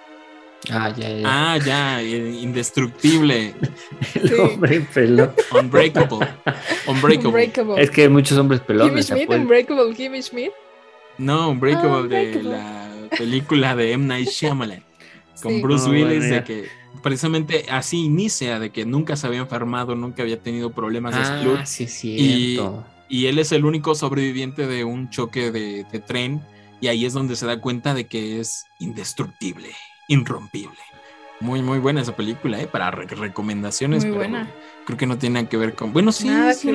Ah, ya, ya. Ah, ya, indestructible, el sí. hombre pelón. unbreakable, unbreakable. Unbreakable. Es que hay muchos hombres Kimmy pelones. Schmidt, pues. Unbreakable Kimmy Schmidt. No, Unbreakable, Ah, de Unbreakable. la película de M. Night Shyamalan con Sí. Bruce Oh, Willis, bueno, de que precisamente así inicia, de que nunca se había enfermado, nunca había tenido problemas de salud. Ah, sí, es Y- cierto. Y él es el único sobreviviente de un choque de, de tren. Y ahí es donde se da cuenta de que es indestructible, irrompible. Muy, muy buena esa película, ¿eh? Para re- recomendaciones. Muy pero buena. Creo que no tiene que ver con. Bueno, sí,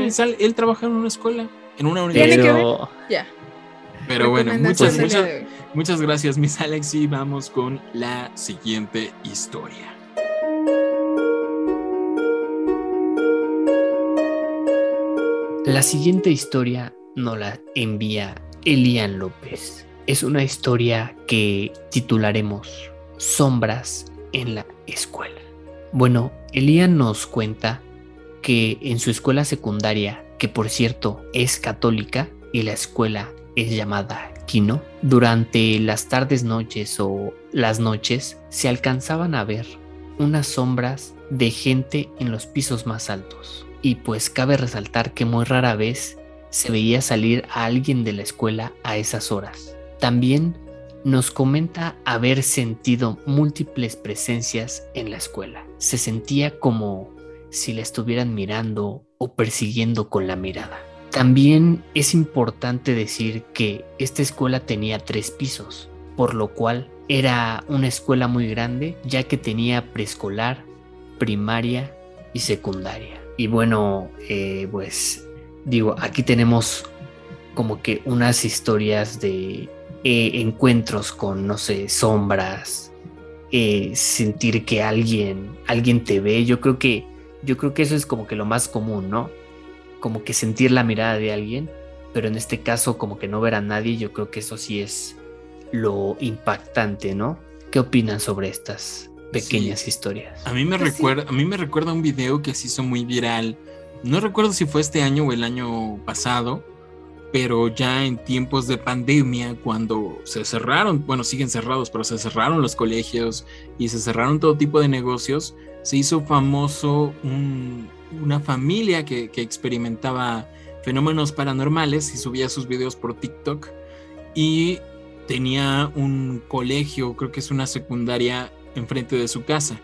sal- él trabaja en una escuela, en una universidad. Pero Ya. Pero bueno, muchas, muchas, muchas gracias, Miss Alex. Y vamos con la siguiente historia. La siguiente historia nos la envía Elian López. Es una historia que titularemos Sombras en la escuela. Bueno, Elian nos cuenta que en su escuela secundaria, que por cierto es católica y la escuela es llamada Kino, durante las tardes noches o las noches se alcanzaban a ver unas sombras de gente en los pisos más altos. Y pues cabe resaltar que muy rara vez se veía salir a alguien de la escuela a esas horas. También nos comenta haber sentido múltiples presencias en la escuela. Se sentía como si le estuvieran mirando o persiguiendo con la mirada. También es importante decir que esta escuela tenía tres pisos, por lo cual era una escuela muy grande, ya que tenía preescolar, primaria y secundaria. Y bueno, eh, pues digo, aquí tenemos como que unas historias de eh, encuentros con, no sé, sombras, eh, sentir que alguien, alguien te ve. Yo creo que, yo creo que eso es como que lo más común, ¿no? Como que sentir la mirada de alguien, pero en este caso como que no ver a nadie, yo creo que eso sí es lo impactante, ¿no? ¿Qué opinan sobre estas pequeñas historias? A mí me Pues sí. recuerda, a mí me recuerda un video que se hizo muy viral. No recuerdo si fue este año o el año pasado, pero ya en tiempos de pandemia, cuando se cerraron, bueno, siguen cerrados, pero se cerraron los colegios y se cerraron todo tipo de negocios, se hizo famoso un- una familia que, que experimentaba fenómenos paranormales y subía sus videos por TikTok y tenía un colegio, creo que es una secundaria, enfrente de su casa.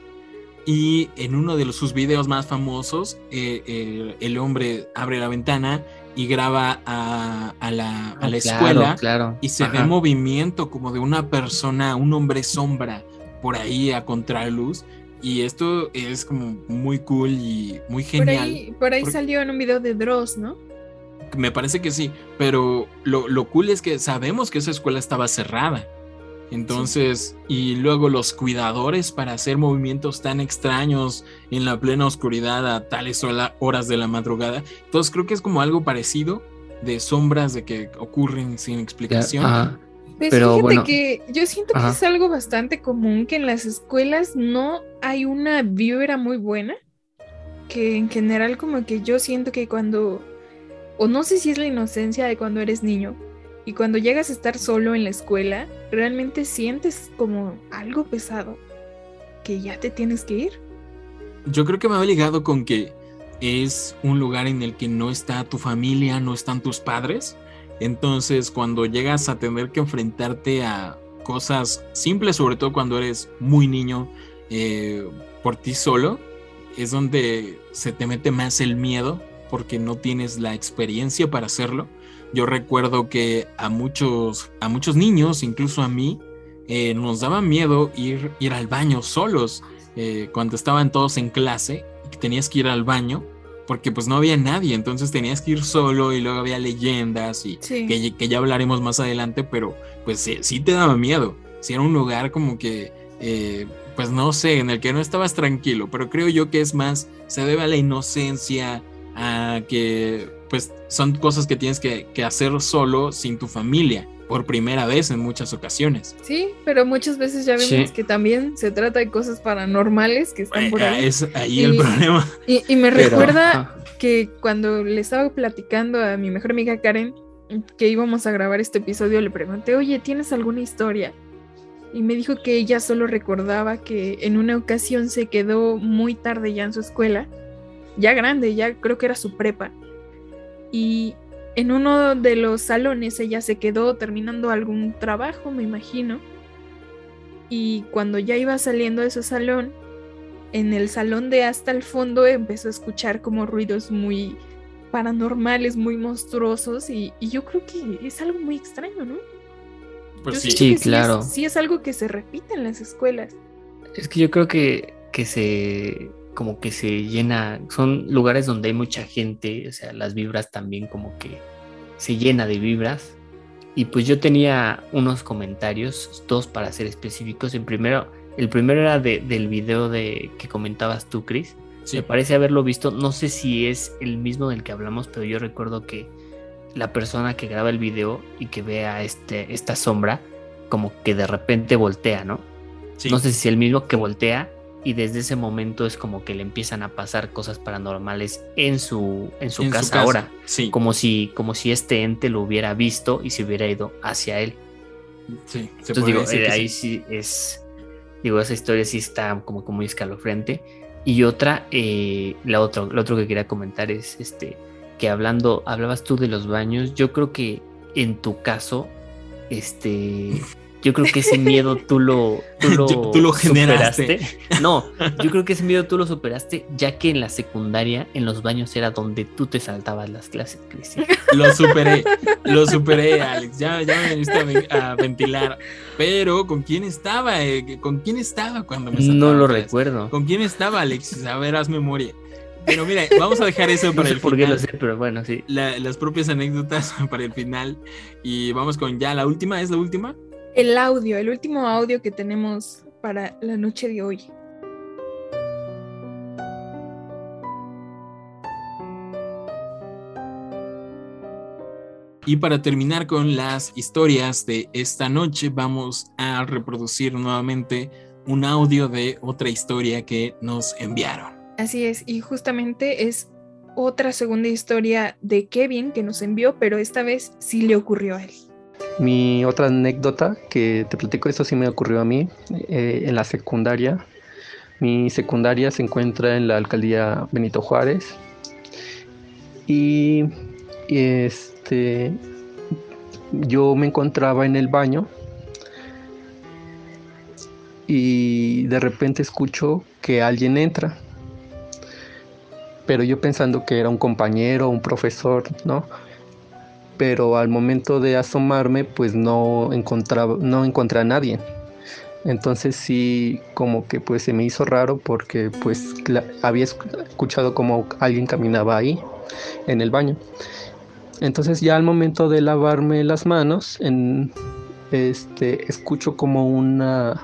Y en uno de los- sus videos más famosos, eh, eh, el hombre abre la ventana y graba a, a la, a la Ah, Claro, escuela claro. y se ve movimiento como de una persona, un hombre sombra por ahí a contraluz. Y esto es como muy cool y muy Por genial. ahí, por ahí Porque- salió en un video de Dross, ¿no? Me parece que sí, pero lo, lo cool es que sabemos que esa escuela estaba cerrada. Entonces, y luego los cuidadores para hacer movimientos tan extraños en la plena oscuridad a tales horas de la madrugada. Entonces, creo que es como algo parecido de sombras de que ocurren sin explicación. Pues Pero fíjate bueno. que yo siento que Ajá. es algo bastante común que en las escuelas no hay una vibra muy buena. Que en general como que yo siento que cuando, o no sé si es la inocencia de cuando eres niño, y cuando llegas a estar solo en la escuela, realmente sientes como algo pesado, que ya te tienes que ir. Yo creo que me ha ligado con que es un lugar en el que no está tu familia, no están tus padres. Entonces, cuando llegas a tener que enfrentarte a cosas simples, sobre todo cuando eres muy niño, eh, por ti solo, es donde se te mete más el miedo porque no tienes la experiencia para hacerlo. Yo recuerdo que a muchos, a muchos niños, incluso a mí, eh, nos daba miedo ir, ir al baño solos eh, cuando estaban todos en clase tenías que ir al baño porque pues no había nadie, entonces tenías que ir solo y luego había leyendas y Sí. que, que ya hablaremos más adelante, pero pues sí, sí te daba miedo, si era un lugar como que, eh, pues no sé, en el que no estabas tranquilo, pero creo yo que es más, se debe a la inocencia, a que pues son cosas que tienes que, que hacer solo sin tu familia, por primera vez en muchas ocasiones. Sí, pero muchas veces ya vemos Sí. que también se trata de cosas paranormales que están por ahí. Es ahí el Y- problema. Y, y me Pero, recuerda que cuando le estaba platicando a mi mejor amiga Karen que íbamos a grabar este episodio, le pregunté, oye, ¿tienes alguna historia? Y me dijo que ella solo recordaba que en una ocasión se quedó muy tarde ya en su escuela, ya grande, ya creo que era su prepa. Y en uno de los salones ella se quedó terminando algún trabajo, me imagino. Y cuando ya iba saliendo de su salón, en el salón de hasta el fondo empezó a escuchar como ruidos muy paranormales, muy monstruosos y, y yo creo que es algo muy extraño, ¿no? Pues Yo sí. siento Sí, es- claro. Sí es, algo que se repite en las escuelas. Es que yo creo que, que se como que se llena, son lugares donde hay mucha gente, o sea, las vibras también como que se llena de vibras. Y pues yo tenía unos comentarios, dos para ser específicos. El primero, el primero era de- del video de que comentabas tú, Chris. Sí. Me parece haberlo visto, no sé si es el mismo del que hablamos, pero yo recuerdo que la persona que graba el video y que vea este, esta sombra, como que de repente voltea, ¿no? Sí. No sé si es el mismo que voltea y desde ese momento es como que le empiezan a pasar cosas paranormales en su, en su, En casa, ahora, Sí, como si, como si este ente lo hubiera visto y se hubiera ido hacia él. sí. Se Entonces digo, eh, ahí sí. sí es, digo, esa historia sí está como que muy escalofriante. Y otra, eh, la otra, lo otro que quería comentar es este, que hablando, hablabas tú de los baños, yo creo que en tu caso, este, yo creo que ese miedo tú lo, tú lo, Yo- tú lo generaste. superaste. No, yo creo que ese miedo tú lo superaste, ya que en la secundaria, en los baños era donde tú te saltabas las clases, Cristian. Lo superé, lo superé, Alex. Ya, ya me viniste a, ven- a ventilar. Pero, ¿con quién estaba? eh? ¿Con quién estaba cuando me No saltaba lo clases? recuerdo. ¿Con quién estaba, Alexis? A ver, haz memoria. Pero mira, vamos a dejar eso No para sé el por qué final. lo sé, pero bueno, sí. la- las propias anécdotas para el final. Y vamos con ya la última. ¿Es la última? El audio, el último audio que tenemos para la noche de hoy. Y para terminar con las historias de esta noche, vamos a reproducir nuevamente un audio de otra historia que nos enviaron. Así es, y justamente es otra segunda historia de Kevin que nos envió, pero esta vez sí le ocurrió a él. Mi otra anécdota que te platico, eso sí me ocurrió a mí eh, en la secundaria. Mi secundaria se encuentra en la alcaldía Benito Juárez. Y, este yo me encontraba en el baño y de repente escucho que alguien entra. Pero yo pensando que era un compañero, un profesor, ¿no? Pero al momento de asomarme pues no encontraba no encontré a nadie. Entonces sí como que pues se me hizo raro porque pues había esc- escuchado como alguien caminaba ahí en el baño. Entonces ya al momento de lavarme las manos en este escucho como una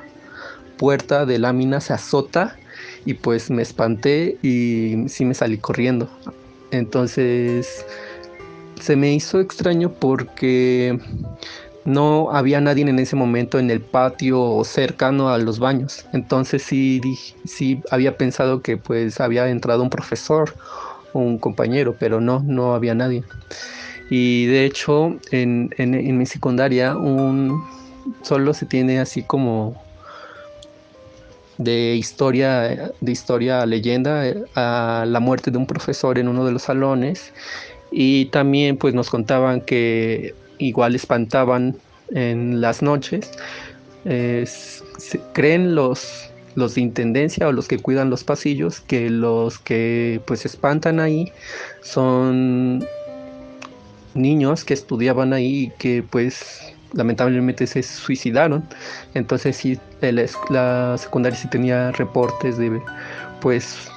puerta de lámina se azota y pues me espanté y sí me salí corriendo. Entonces se me hizo extraño porque no había nadie en ese momento en el patio cercano a los baños. Entonces sí, sí había pensado que pues había entrado un profesor o un compañero, pero no, no había nadie. Y de hecho en, en- mi secundaria un, solo se tiene así como de historia, de historia leyenda, eh, a la muerte de un profesor en uno de los salones y también pues nos contaban que igual espantaban en las noches. Eh, creen los, los de intendencia o los que cuidan los pasillos que los que pues espantan ahí son niños que estudiaban ahí y que pues lamentablemente se suicidaron. Entonces sí, el es- la secundaria sí tenía reportes de pues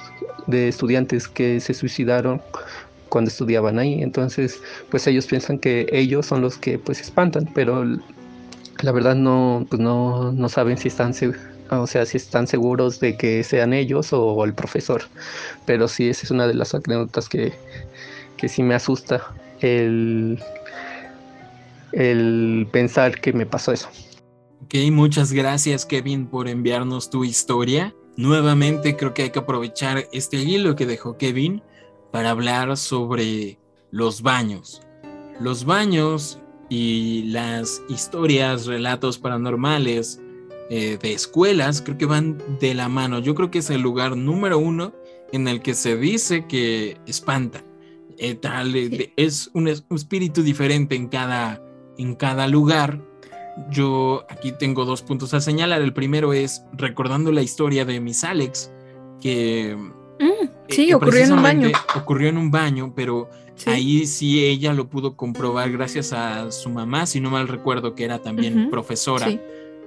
de estudiantes que se suicidaron cuando estudiaban ahí. Entonces, pues ellos piensan que ellos son los que pues espantan, pero la verdad no, pues no, no saben si están o sea, si están seguros de que sean ellos o, el profesor. Pero sí, esa es una de las anécdotas que, que sí me asusta el, el pensar que me pasó eso. Ok, muchas gracias Kevin por enviarnos tu historia. Nuevamente creo que hay que aprovechar este hilo que dejó Kevin para hablar sobre los baños. Los baños y las historias, relatos paranormales eh, de escuelas creo que van de la mano. Yo creo que es el lugar número uno en el que se dice que espanta. Eh, tal, eh, de- es un, es- un espíritu diferente en cada, en cada lugar. Yo aquí tengo dos puntos a señalar. El primero es recordando la historia de Miss Alex, que Mm, sí, eh, ocurrió en un baño. ocurrió en un baño, pero Sí. ahí sí ella lo pudo comprobar gracias a su mamá, si no mal recuerdo, que era también profesora, Sí.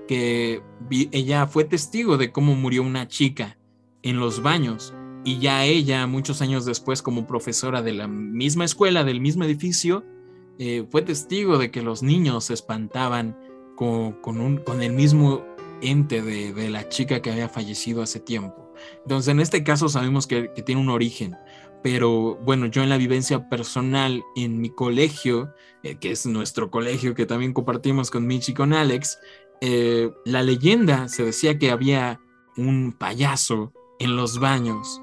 que vi- ella fue testigo de cómo murió una chica en los baños. Y ya ella, muchos años después, como profesora de la misma escuela, del mismo edificio, eh, fue testigo de que los niños se espantaban con, con un, con el mismo ente de, de la chica que había fallecido hace tiempo. Entonces, en este caso sabemos que, tiene un origen, pero bueno, yo en la vivencia personal en mi colegio, eh, que es nuestro colegio que también compartimos con Mitch y con Alex, eh, la leyenda se decía que había un payaso en los baños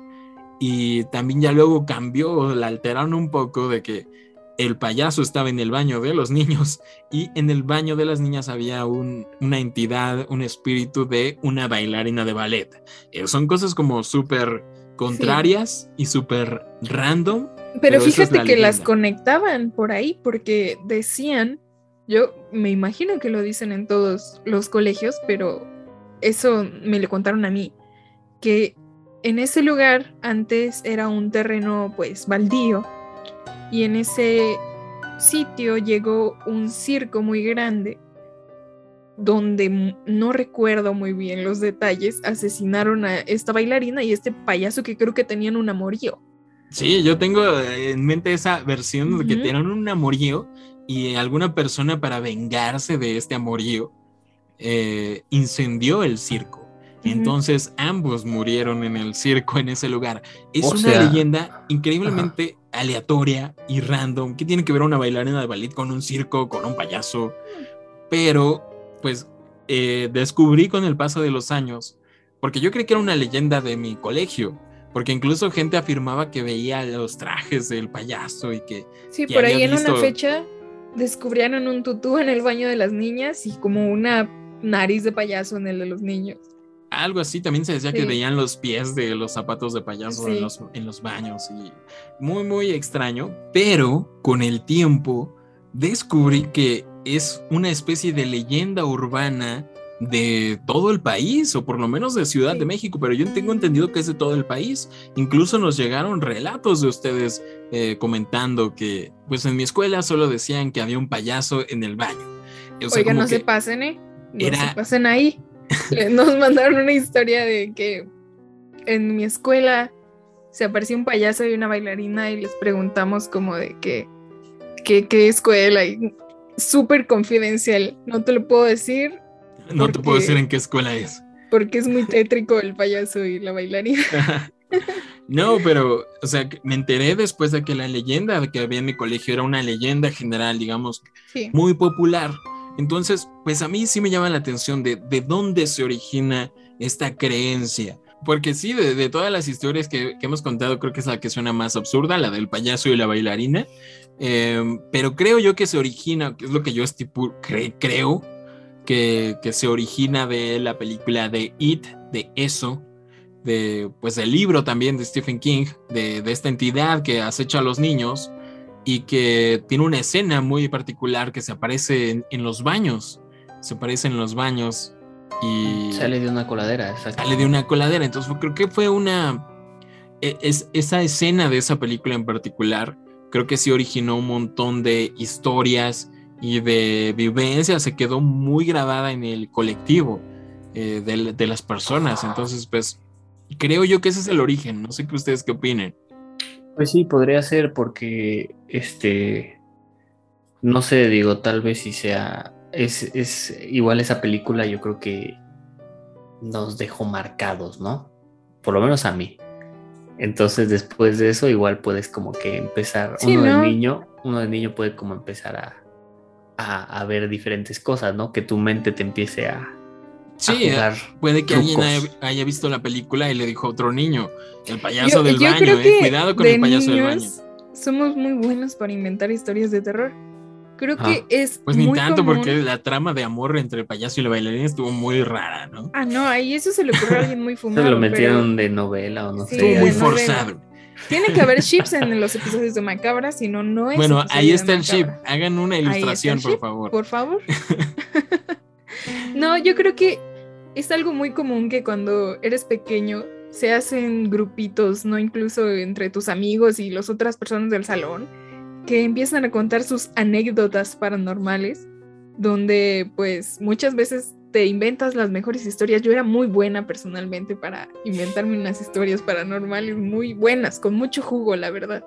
y también ya luego cambió, la alteraron un poco de que el payaso estaba en el baño de los niños y en el baño de las niñas había un- una entidad, un espíritu de una bailarina de ballet. Eh, son cosas como súper contrarias y súper random. Pero, pero esa es fíjate la que las conectaban por ahí porque decían Yo me imagino que lo dicen en todos los colegios, pero eso me lo contaron a mí, que en ese lugar antes era un terreno pues baldío y en ese sitio llegó un circo muy grande donde no recuerdo muy bien los detalles, asesinaron a esta bailarina y este payaso que creo que tenían un amorío. Sí, yo tengo en mente esa versión de que tenían un amorío y alguna persona para vengarse de este amorío eh, incendió el circo. Entonces ambos murieron en el circo en ese lugar. Es una leyenda increíblemente aleatoria y random. ¿Qué tiene que ver una bailarina de ballet con un circo, con un payaso? Pero pues eh, descubrí con el paso de los años, porque yo creí que era una leyenda de mi colegio, porque incluso gente afirmaba que veía los trajes del payaso y que... Sí, por ahí en una fecha descubrieron un tutú en el baño de las niñas y como una nariz de payaso en el de los niños. Algo así, también se decía que veían los pies de los zapatos de payaso en, los, en los baños y muy, muy extraño, pero con el tiempo descubrí que es una especie de leyenda urbana de todo el país, o por lo menos de Ciudad de México, pero yo tengo entendido que es de todo el país. Incluso nos llegaron relatos de ustedes eh, comentando que, pues en mi escuela solo decían que había un payaso en el baño. Oiga, no se pasen, ¿eh? No se pasen ahí. nos mandaron una historia de que en mi escuela se apareció un payaso y una bailarina y les preguntamos como de que, qué escuela y súper confidencial. No te lo puedo decir. No te puedo decir en qué escuela es. Porque es muy tétrico el payaso y la bailarina. no, pero, o sea, me enteré después de que la leyenda que había en mi colegio era una leyenda general, digamos, muy popular. Entonces, pues a mí sí me llama la atención de, de dónde se origina esta creencia. Porque sí, de, todas las historias que, hemos contado, creo que es la que suena más absurda, la del payaso y la bailarina. Em, pero creo yo que se origina, que es lo que yo creo, que, que, se origina de la película de It, de eso, de, pues del libro también de Stephen King, de, de esta entidad que acecha a los niños y que tiene una escena muy particular que se aparece en, en los baños, se aparece en los baños y... Sale de una coladera, exacto. Sale de una coladera, entonces creo que fue una... E, es, esa escena de esa película en particular creo que sí originó un montón de historias y de vivencias, se quedó muy grabada en el colectivo eh, de, las personas. Entonces, pues, creo yo que ese es el origen. No sé qué ustedes qué opinen. Pues sí, podría ser porque, este, no sé, digo, tal vez si sea, es, es igual esa película, yo creo que nos dejó marcados, ¿no? Por lo menos a mí. Entonces después de eso igual puedes como que empezar, uno de niño, uno de niño puede como empezar a, a, ver diferentes cosas, ¿no? Que tu mente te empiece a... Sí, eh, puede que alguien haya, visto la película y le dijo a otro niño, el payaso del baño, eh, cuidado con el payaso del baño. Somos muy buenos para inventar historias de terror. Creo que es. Pues ni tanto, porque la trama de amor entre el payaso y la bailarina estuvo muy rara, ¿no? Ah, no, ahí eso se le ocurrió a alguien muy fumado. Se lo metieron de novela o no sé. Estuvo muy forzado. Tiene que haber chips en los episodios de Macabra, si no, no es. Bueno, ahí está el chip. Hagan una ilustración, por favor. Por favor. no, yo creo que es algo muy común que cuando eres pequeño se hacen grupitos, no incluso entre tus amigos y las otras personas del salón que empiezan a contar sus anécdotas paranormales, donde pues muchas veces te inventas las mejores historias. Yo era muy buena personalmente para inventarme unas historias paranormales muy buenas, con mucho jugo, la verdad.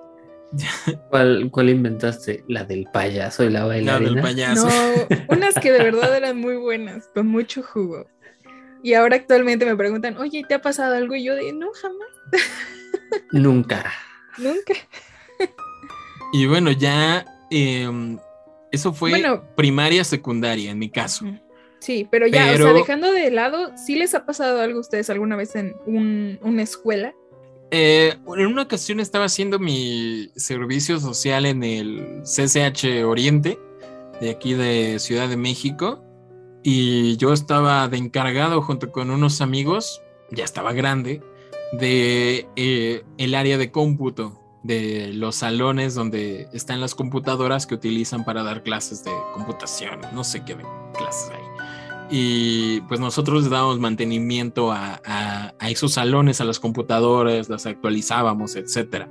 ¿Cuál, cuál inventaste? ¿La del payaso y la bailarina? La del payaso. No, unas que de verdad eran muy buenas, con mucho jugo. Y ahora actualmente me preguntan, oye, ¿te ha pasado algo? Y yo de, no, jamás. Nunca. Nunca. Y bueno, ya em, eso fue primaria, secundaria en mi caso. Sí, pero ya, o sea, dejando de lado, ¿sí les ha pasado algo a ustedes alguna vez en una escuela? Eh, en una ocasión estaba haciendo mi servicio social en el CCH Oriente, de aquí de Ciudad de México, y yo estaba de encargado junto con unos amigos, ya estaba grande, de eh, el área de cómputo de los salones donde están las computadoras que utilizan para dar clases de computación, no sé qué clases hay. Y pues nosotros dábamos mantenimiento a, esos salones, a las computadoras, las actualizábamos, etc.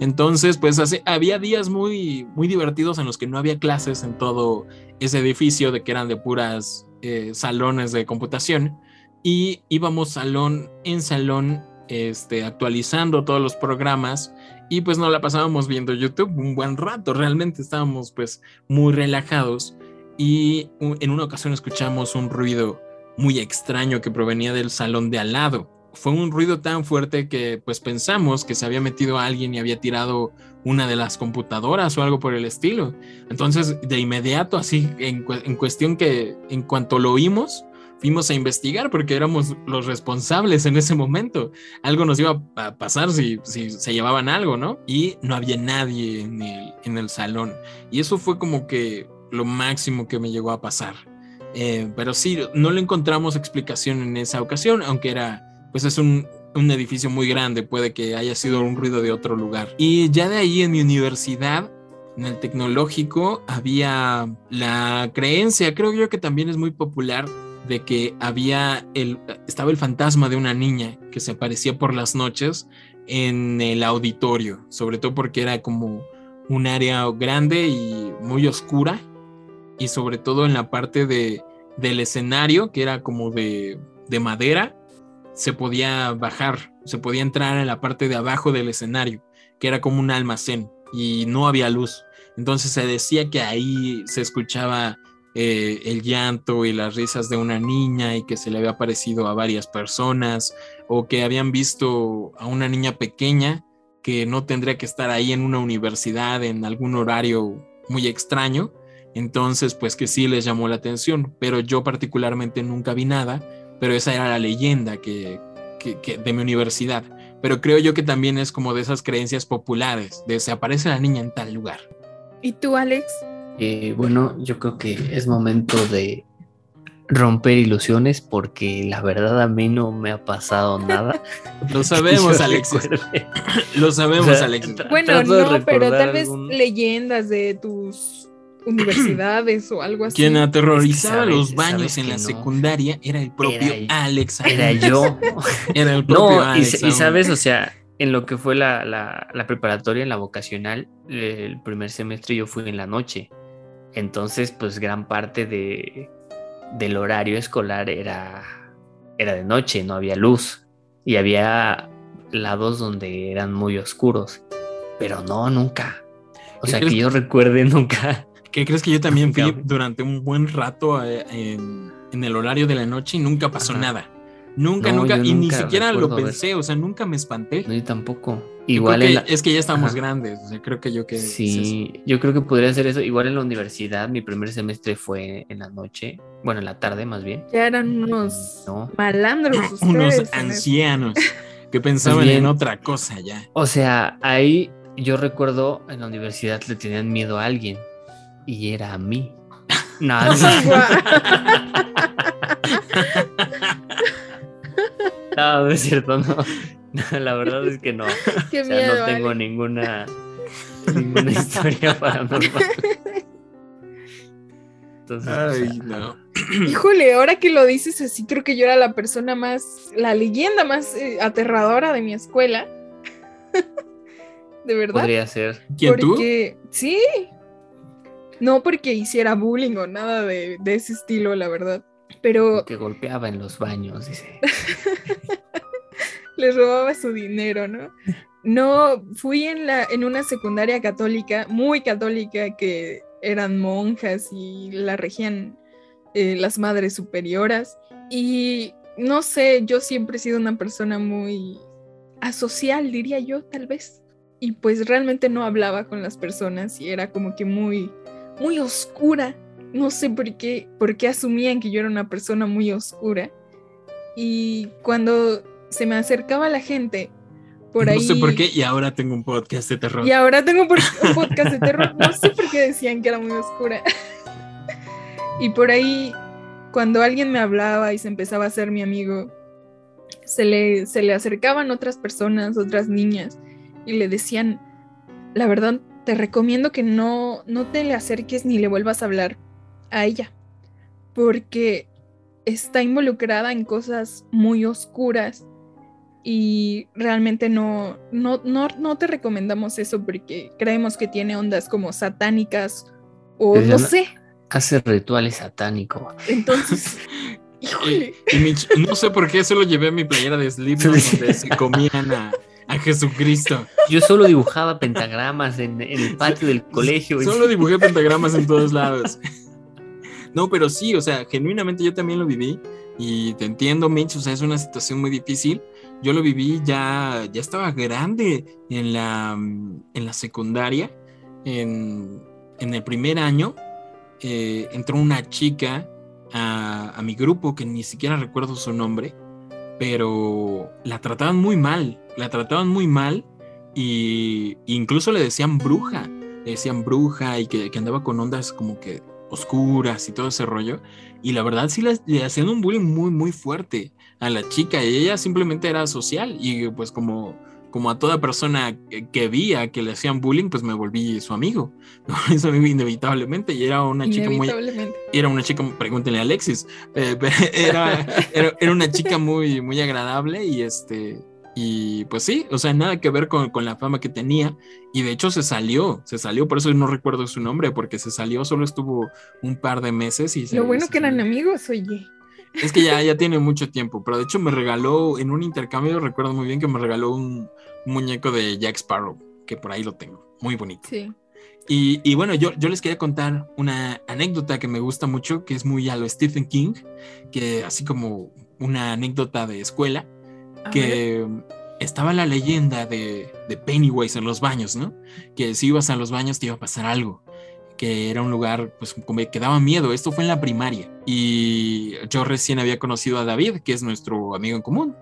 Entonces, pues había días muy, muy divertidos en los que no había clases en todo ese edificio, de que eran de puras eh, salones de computación. Y íbamos salón en salón este, actualizando todos los programas y pues nos la pasábamos viendo YouTube un buen rato, realmente estábamos pues muy relajados y en una ocasión escuchamos un ruido muy extraño que provenía del salón de al lado. Fue un ruido tan fuerte que pues pensamos que se había metido alguien y había tirado una de las computadoras o algo por el estilo. Entonces de inmediato, así en, cuestión que en cuanto lo oímos, fuimos a investigar porque éramos los responsables en ese momento. Algo nos iba a pasar si, se llevaban algo, ¿no? Y no había nadie en el salón. Y eso fue como que lo máximo que me llegó a pasar. Eh, pero sí, no le encontramos explicación en esa ocasión, aunque era, pues es un, un edificio muy grande, puede que haya sido un ruido de otro lugar. Y ya de ahí en mi universidad, en el tecnológico, había la creencia, creo yo que también es muy popular, de que había el, estaba el fantasma de una niña que se aparecía por las noches en el auditorio, sobre todo porque era como un área grande y muy oscura y sobre todo en la parte de, del escenario que era como de, de madera se podía bajar, se podía entrar en la parte de abajo del escenario, que era como un almacén y no había luz. Entonces se decía que ahí se escuchaba eh, el llanto y las risas de una niña y que se le había parecido a varias personas o que habían visto a una niña pequeña que no tendría que estar ahí en una universidad en algún horario muy extraño. Entonces, pues que sí les llamó la atención, pero yo particularmente nunca vi nada, pero esa era la leyenda que, de mi universidad. Pero creo yo que también es como de esas creencias populares, de se aparece la niña en tal lugar. ¿Y tú, Alex? Eh, bueno, yo creo que es momento de romper ilusiones porque la verdad a mí no me ha pasado nada. Lo sabemos, Alexis. Lo sabemos, Alexis. Bueno, no, pero tal vez leyendas de tus universidades o algo así. Quien aterrorizaba los baños en la secundaria era el propio Alex. Era yo. era el propio no, Y, sabes, o sea, en lo que fue la, la, preparatoria, en la vocacional, el primer semestre yo fui en la noche. Entonces, pues gran parte de, del horario escolar era, era de noche, no había luz. Y había lados donde eran muy oscuros. Pero no, nunca. O sea, que yo recuerde nunca. ¿Qué crees que yo también fui durante un buen rato eh, en, el horario de la noche y nunca pasó nada? Nunca, nunca, y ni siquiera lo pensé, o sea, nunca me espanté. No, yo tampoco. Igual es que ya estamos grandes, o sea, creo que yo que Sí, yo creo que podría ser eso. Igual en la universidad, mi primer semestre fue en la noche, bueno, en la tarde más bien. Ya eran unos malandros ustedes, unos ancianos que pensaban en otra cosa ya. O sea, ahí yo recuerdo en la universidad le tenían miedo a alguien y era a mí. No, no, no es cierto, no. la verdad es que no. no tengo ninguna, ninguna historia paranormal. Entonces, Ay, no. Híjole, ahora que lo dices así, creo que yo era la persona más, la leyenda más eh, aterradora de mi escuela. de verdad. Podría ser. ¿Quién porque, Sí. No porque hiciera bullying o nada de, de ese estilo, la verdad. Pero. Que golpeaba en los baños, dice. les robaba su dinero, ¿no? No, fui en, la, en una secundaria católica, muy católica, que eran monjas y la regían eh, las madres superioras. Y no sé, yo siempre he sido una persona muy asocial, diría yo, tal vez. Y pues realmente no hablaba con las personas y era como que muy, muy oscura. No sé por qué, por qué asumían que yo era una persona muy oscura. Y cuando se me acercaba la gente por ahí. No sé por qué, y ahora tengo un podcast de terror. Y ahora tengo un podcast de terror. No sé por qué decían que era muy oscura. y por ahí, cuando alguien me hablaba y se empezaba a ser mi amigo, se le, se le acercaban otras personas, otras niñas, y le decían, la verdad te recomiendo que no, no te le acerques ni le vuelvas a hablar a ella, porque está involucrada en cosas muy oscuras y realmente no, no, no, no te recomendamos eso porque creemos que tiene ondas como satánicas o no sé. Hace rituales satánicos. Entonces, híjole. Y Mitch, no sé por qué solo llevé mi playera de Slipknot donde se comían a, a Jesucristo. Yo solo dibujaba pentagramas en, en el patio del colegio. Solo dibujé pentagramas en todos lados. No, pero sí, o sea, genuinamente yo también lo viví y te entiendo, Mitch, o sea, es una situación muy difícil. Yo lo viví ya, ya estaba grande en la, en la secundaria, en, en el primer año, eh, entró una chica a, a mi grupo que ni siquiera recuerdo su nombre, pero la trataban muy mal, la trataban muy mal y incluso le decían bruja, le decían bruja y que, que andaba con ondas como que oscuras y todo ese rollo. Y la verdad sí le, le hacían un bullying muy, muy fuerte a la chica y ella simplemente era social y pues como, como a toda persona que, que veía que le hacían bullying, pues me volví su amigo, su amigo inevitablemente y era una chica muy, era una chica, pregúntenle a Alexis, eh, era, era, era una chica muy, muy agradable y este, y pues sí, o sea, nada que ver con, con, la fama que tenía. Y de hecho se salió, se salió, por eso no recuerdo su nombre, porque se salió, solo estuvo un par de meses y se, Lo bueno se que eran amigos, oye. Es que ya, ya tiene mucho tiempo, pero de hecho me regaló en un intercambio, recuerdo muy bien que me regaló un, muñeco de Jack Sparrow, que por ahí lo tengo, muy bonito. Sí. Y, y, bueno, yo, yo les quería contar una anécdota que me gusta mucho, que es muy a lo Stephen King, que así como una anécdota de escuela, A que ver. estaba la leyenda de, de, Pennywise en los baños, ¿no? Que si ibas a los baños te iba a pasar algo, que era un lugar pues que daba miedo, esto fue en la primaria. Y yo recién había conocido a David, que es nuestro amigo en común.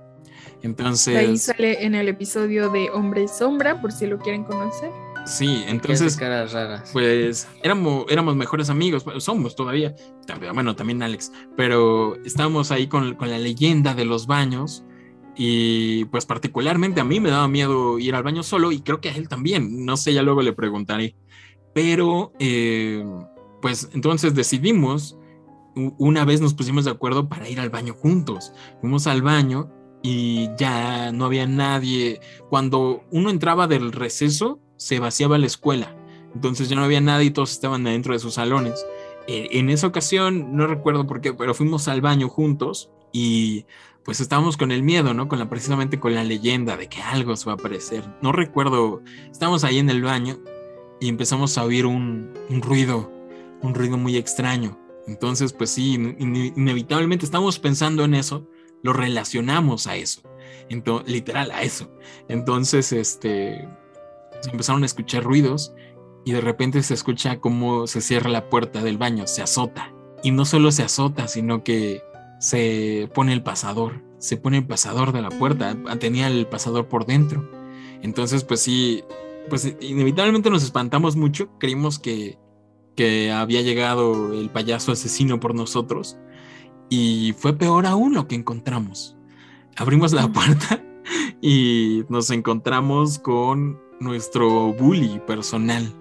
Entonces... Ahí sale en el episodio de Hombre y Sombra, por si lo quieren conocer. Sí, entonces, caras raras. pues éramos, éramos mejores amigos, bueno, somos todavía, bueno, también Alex, pero estábamos ahí con, con, la leyenda de los baños. Y pues particularmente a mí me daba miedo ir al baño solo y creo que a él también, no sé, ya luego le preguntaré, pero eh, pues entonces decidimos, una vez nos pusimos de acuerdo para ir al baño juntos, fuimos al baño y ya no había nadie, cuando uno entraba del receso, se vaciaba la escuela. Entonces ya no había nadie y todos estaban dentro de sus salones. Eh, en esa ocasión, no recuerdo por qué, pero fuimos al baño juntos y pues estábamos con el miedo, ¿no? Con la, precisamente con la leyenda de que algo se va a aparecer. No recuerdo, estábamos ahí en el baño y empezamos a oír un, un ruido, un ruido muy extraño. Entonces, pues sí, in inevitablemente estamos pensando en eso, lo relacionamos a eso, entonces, literal a eso. Entonces, este, se empezaron a escuchar ruidos y de repente se escucha cómo se cierra la puerta del baño, se azota. Y no solo se azota, sino que se pone el pasador, se pone el pasador de la puerta, tenía el pasador por dentro. Entonces, pues sí, pues inevitablemente nos espantamos mucho, creímos que, que había llegado el payaso asesino por nosotros y fue peor aún lo que encontramos. Abrimos la puerta y nos encontramos con nuestro bully personal,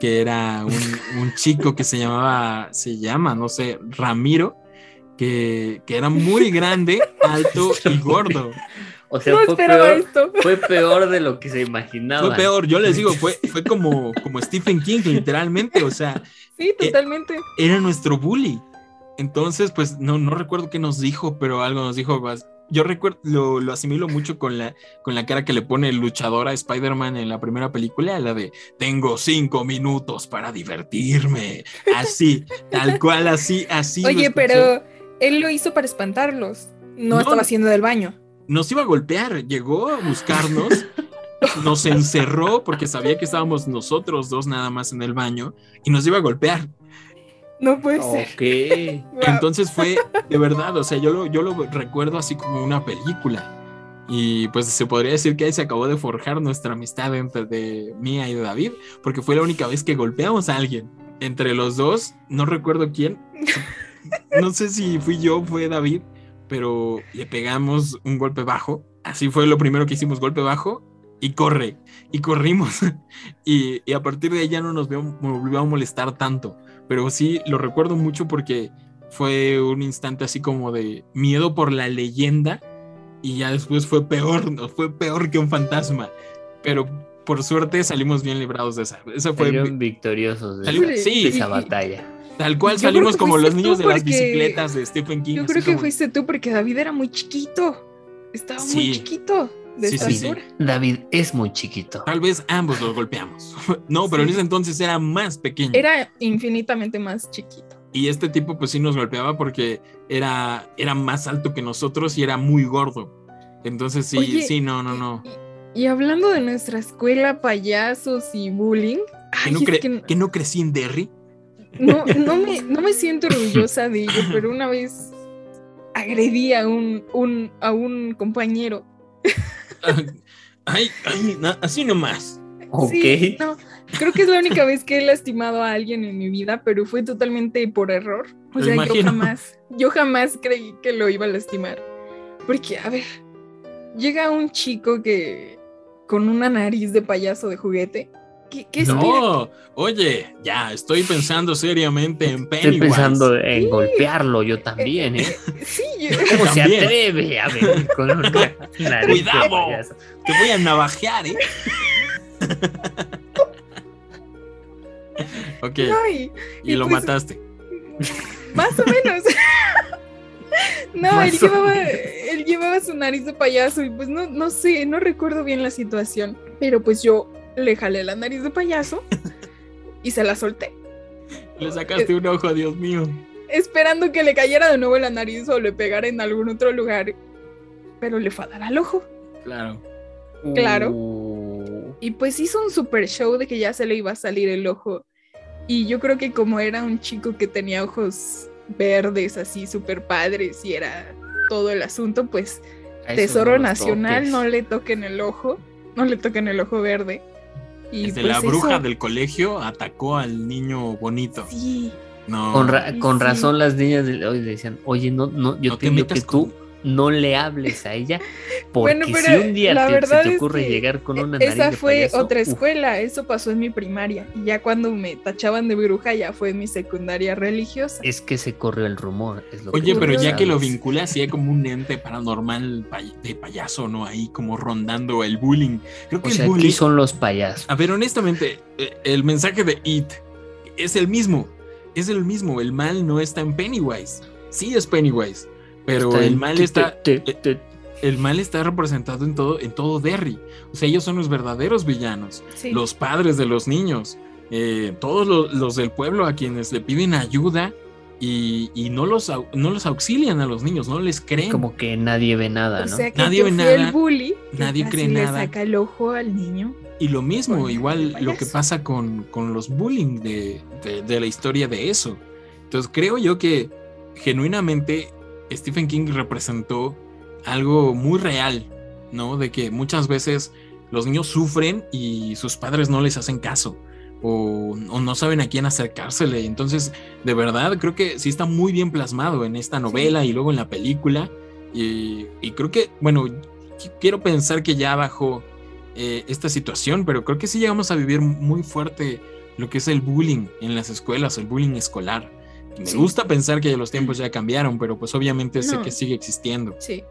que era un, un, chico que se llamaba, se llama, no sé, Ramiro, que, que era muy grande, alto y gordo. O sea, no fue, peor, esto. fue peor de lo que se imaginaba. Fue peor, yo les digo, fue, fue como, como Stephen King, literalmente, o sea. Sí, totalmente. Eh, era nuestro bully. Entonces, pues no, no recuerdo qué nos dijo, pero algo nos dijo. Yo recuerdo, lo, lo, asimilo mucho con la, con la cara que le pone el luchador a Spider-Man en la primera película, la de tengo cinco minutos para divertirme. Así, tal cual, así, así. Oye, pero él lo hizo para espantarlos. No, no estaba haciendo del baño. Nos iba a golpear, llegó a buscarnos. nos encerró porque sabía que estábamos nosotros dos nada más en el baño y nos iba a golpear. No puede ser. Okay. Wow. Entonces fue de verdad, o sea, yo lo, yo lo recuerdo así como una película. Y pues se podría decir que ahí se acabó de forjar nuestra amistad entre de mía y de David, porque fue la única vez que golpeamos a alguien. Entre los dos, no recuerdo quién. No sé si fui yo o fue David, pero le pegamos un golpe bajo. Así fue lo primero que hicimos, golpe bajo. y corre. Y corrimos. y, y a partir de ahí ya no nos volvió a molestar tanto. Pero sí, lo recuerdo mucho porque fue un instante así como de miedo por la leyenda. Y ya después fue peor, ¿no? fue peor que un fantasma. Pero por suerte salimos bien librados de esa. Esa fue Salieron victoriosos de, Salimos- esa- sí. de esa batalla. Tal cual salimos que como los niños de las bicicletas de Stephen King. Yo creo que como- fuiste tú porque David era muy chiquito. Estaba Sí. muy chiquito de Sí, sí, sí. estatura. David es muy chiquito. Tal vez ambos los golpeamos. No, pero en ese entonces era más pequeño. Era infinitamente más chiquito. Y este tipo pues sí nos golpeaba porque era, era más alto que nosotros y era muy gordo. Entonces sí, Oye, sí, no, no, no. Y, y hablando de nuestra escuela, payasos y bullying, ¿Que ay, no, es cre- que que no crecí en Derry? No, no me, no me siento orgullosa de ello, pero una vez agredí a un, un- a un compañero. Ay, ay, na- así nomás. Ok. Sí, no, creo que es la única vez que he lastimado a alguien en mi vida, pero fue totalmente por error. O sea, yo jamás, yo jamás creí que lo iba a lastimar. Porque, a ver, llega un chico que con una nariz de payaso de juguete. ¿Qué, qué? No, oye, ya, estoy pensando seriamente en Pennywise. Estoy pensando en golpearlo yo también, ¿eh? Sí, yo- ¿Cómo se atreve a venir con una nariz Cuidado. Te voy a navajear, ¿eh? ok, no, y- y y lo pues- mataste. Más o menos. No, él llevaba, él llevaba su nariz de payaso y pues no, no sé, no recuerdo bien la situación. Pero pues yo le jalé la nariz de payaso y se la solté, Le sacaste un ojo, Dios mío. esperando que le cayera de nuevo la nariz o le pegara en algún otro lugar. Pero le fue a dar al ojo. Claro. Claro. Uh, Y pues hizo un super show de que ya se le iba a salir el ojo. Y yo creo que como era un chico que tenía ojos verdes así super padres y era todo el asunto, pues Tesoro no Nacional toques. no le toquen el ojo, no le toquen el ojo verde. Y Desde pues la bruja eso- del colegio atacó al niño bonito. Sí, No. Con, ra- Ay, con sí. razón las niñas de hoy decían, oye, no, no, yo No te que tú no le hables a ella, porque Bueno, si un día la te, verdad se te es ocurre que llegar con una nariz esa de fue payaso, otra uf, escuela, eso pasó en mi primaria. Y ya cuando me tachaban de bruja ya fue en mi secundaria religiosa. es que se corrió el rumor. Es lo Oye, tú pero ya que lo vinculas, sí hay como un ente paranormal de payaso, ¿no? Ahí como rondando el bullying. Creo que O el bullying. aquí son los payasos. A ver, honestamente, eh, el mensaje de It es el mismo. Es el mismo. El mal no está en Pennywise. Sí es Pennywise. Pero Está el mal está. te- te- te- El mal está representado en todo, en todo Derry. O sea, ellos son los verdaderos villanos. Sí. Los padres de los niños. eh, todos lo- los, del pueblo a quienes le piden ayuda y, y no, los, no los auxilian a los niños, no les creen. Como que nadie ve nada, o ¿no? sea que Nadie ve nada, el bully, que nadie cree le nada. saca el ojo al niño. Y lo mismo, igual lo que pasa con, con los bullying de, de- de la historia de eso. Entonces creo yo que genuinamente Stephen King representó algo muy real, ¿no? De que muchas veces los niños sufren y sus padres no les hacen caso o, o no saben a quién acercársele. Entonces, de verdad, creo que sí está muy bien plasmado en esta novela y luego en la película. Y, y creo que, bueno, qu- quiero pensar que ya bajó eh, esta situación, pero creo que sí llegamos a vivir muy fuerte lo que es el bullying en las escuelas, el bullying escolar. Me Sí. gusta pensar que los tiempos ya cambiaron, pero pues obviamente sé que sigue existiendo. Sí.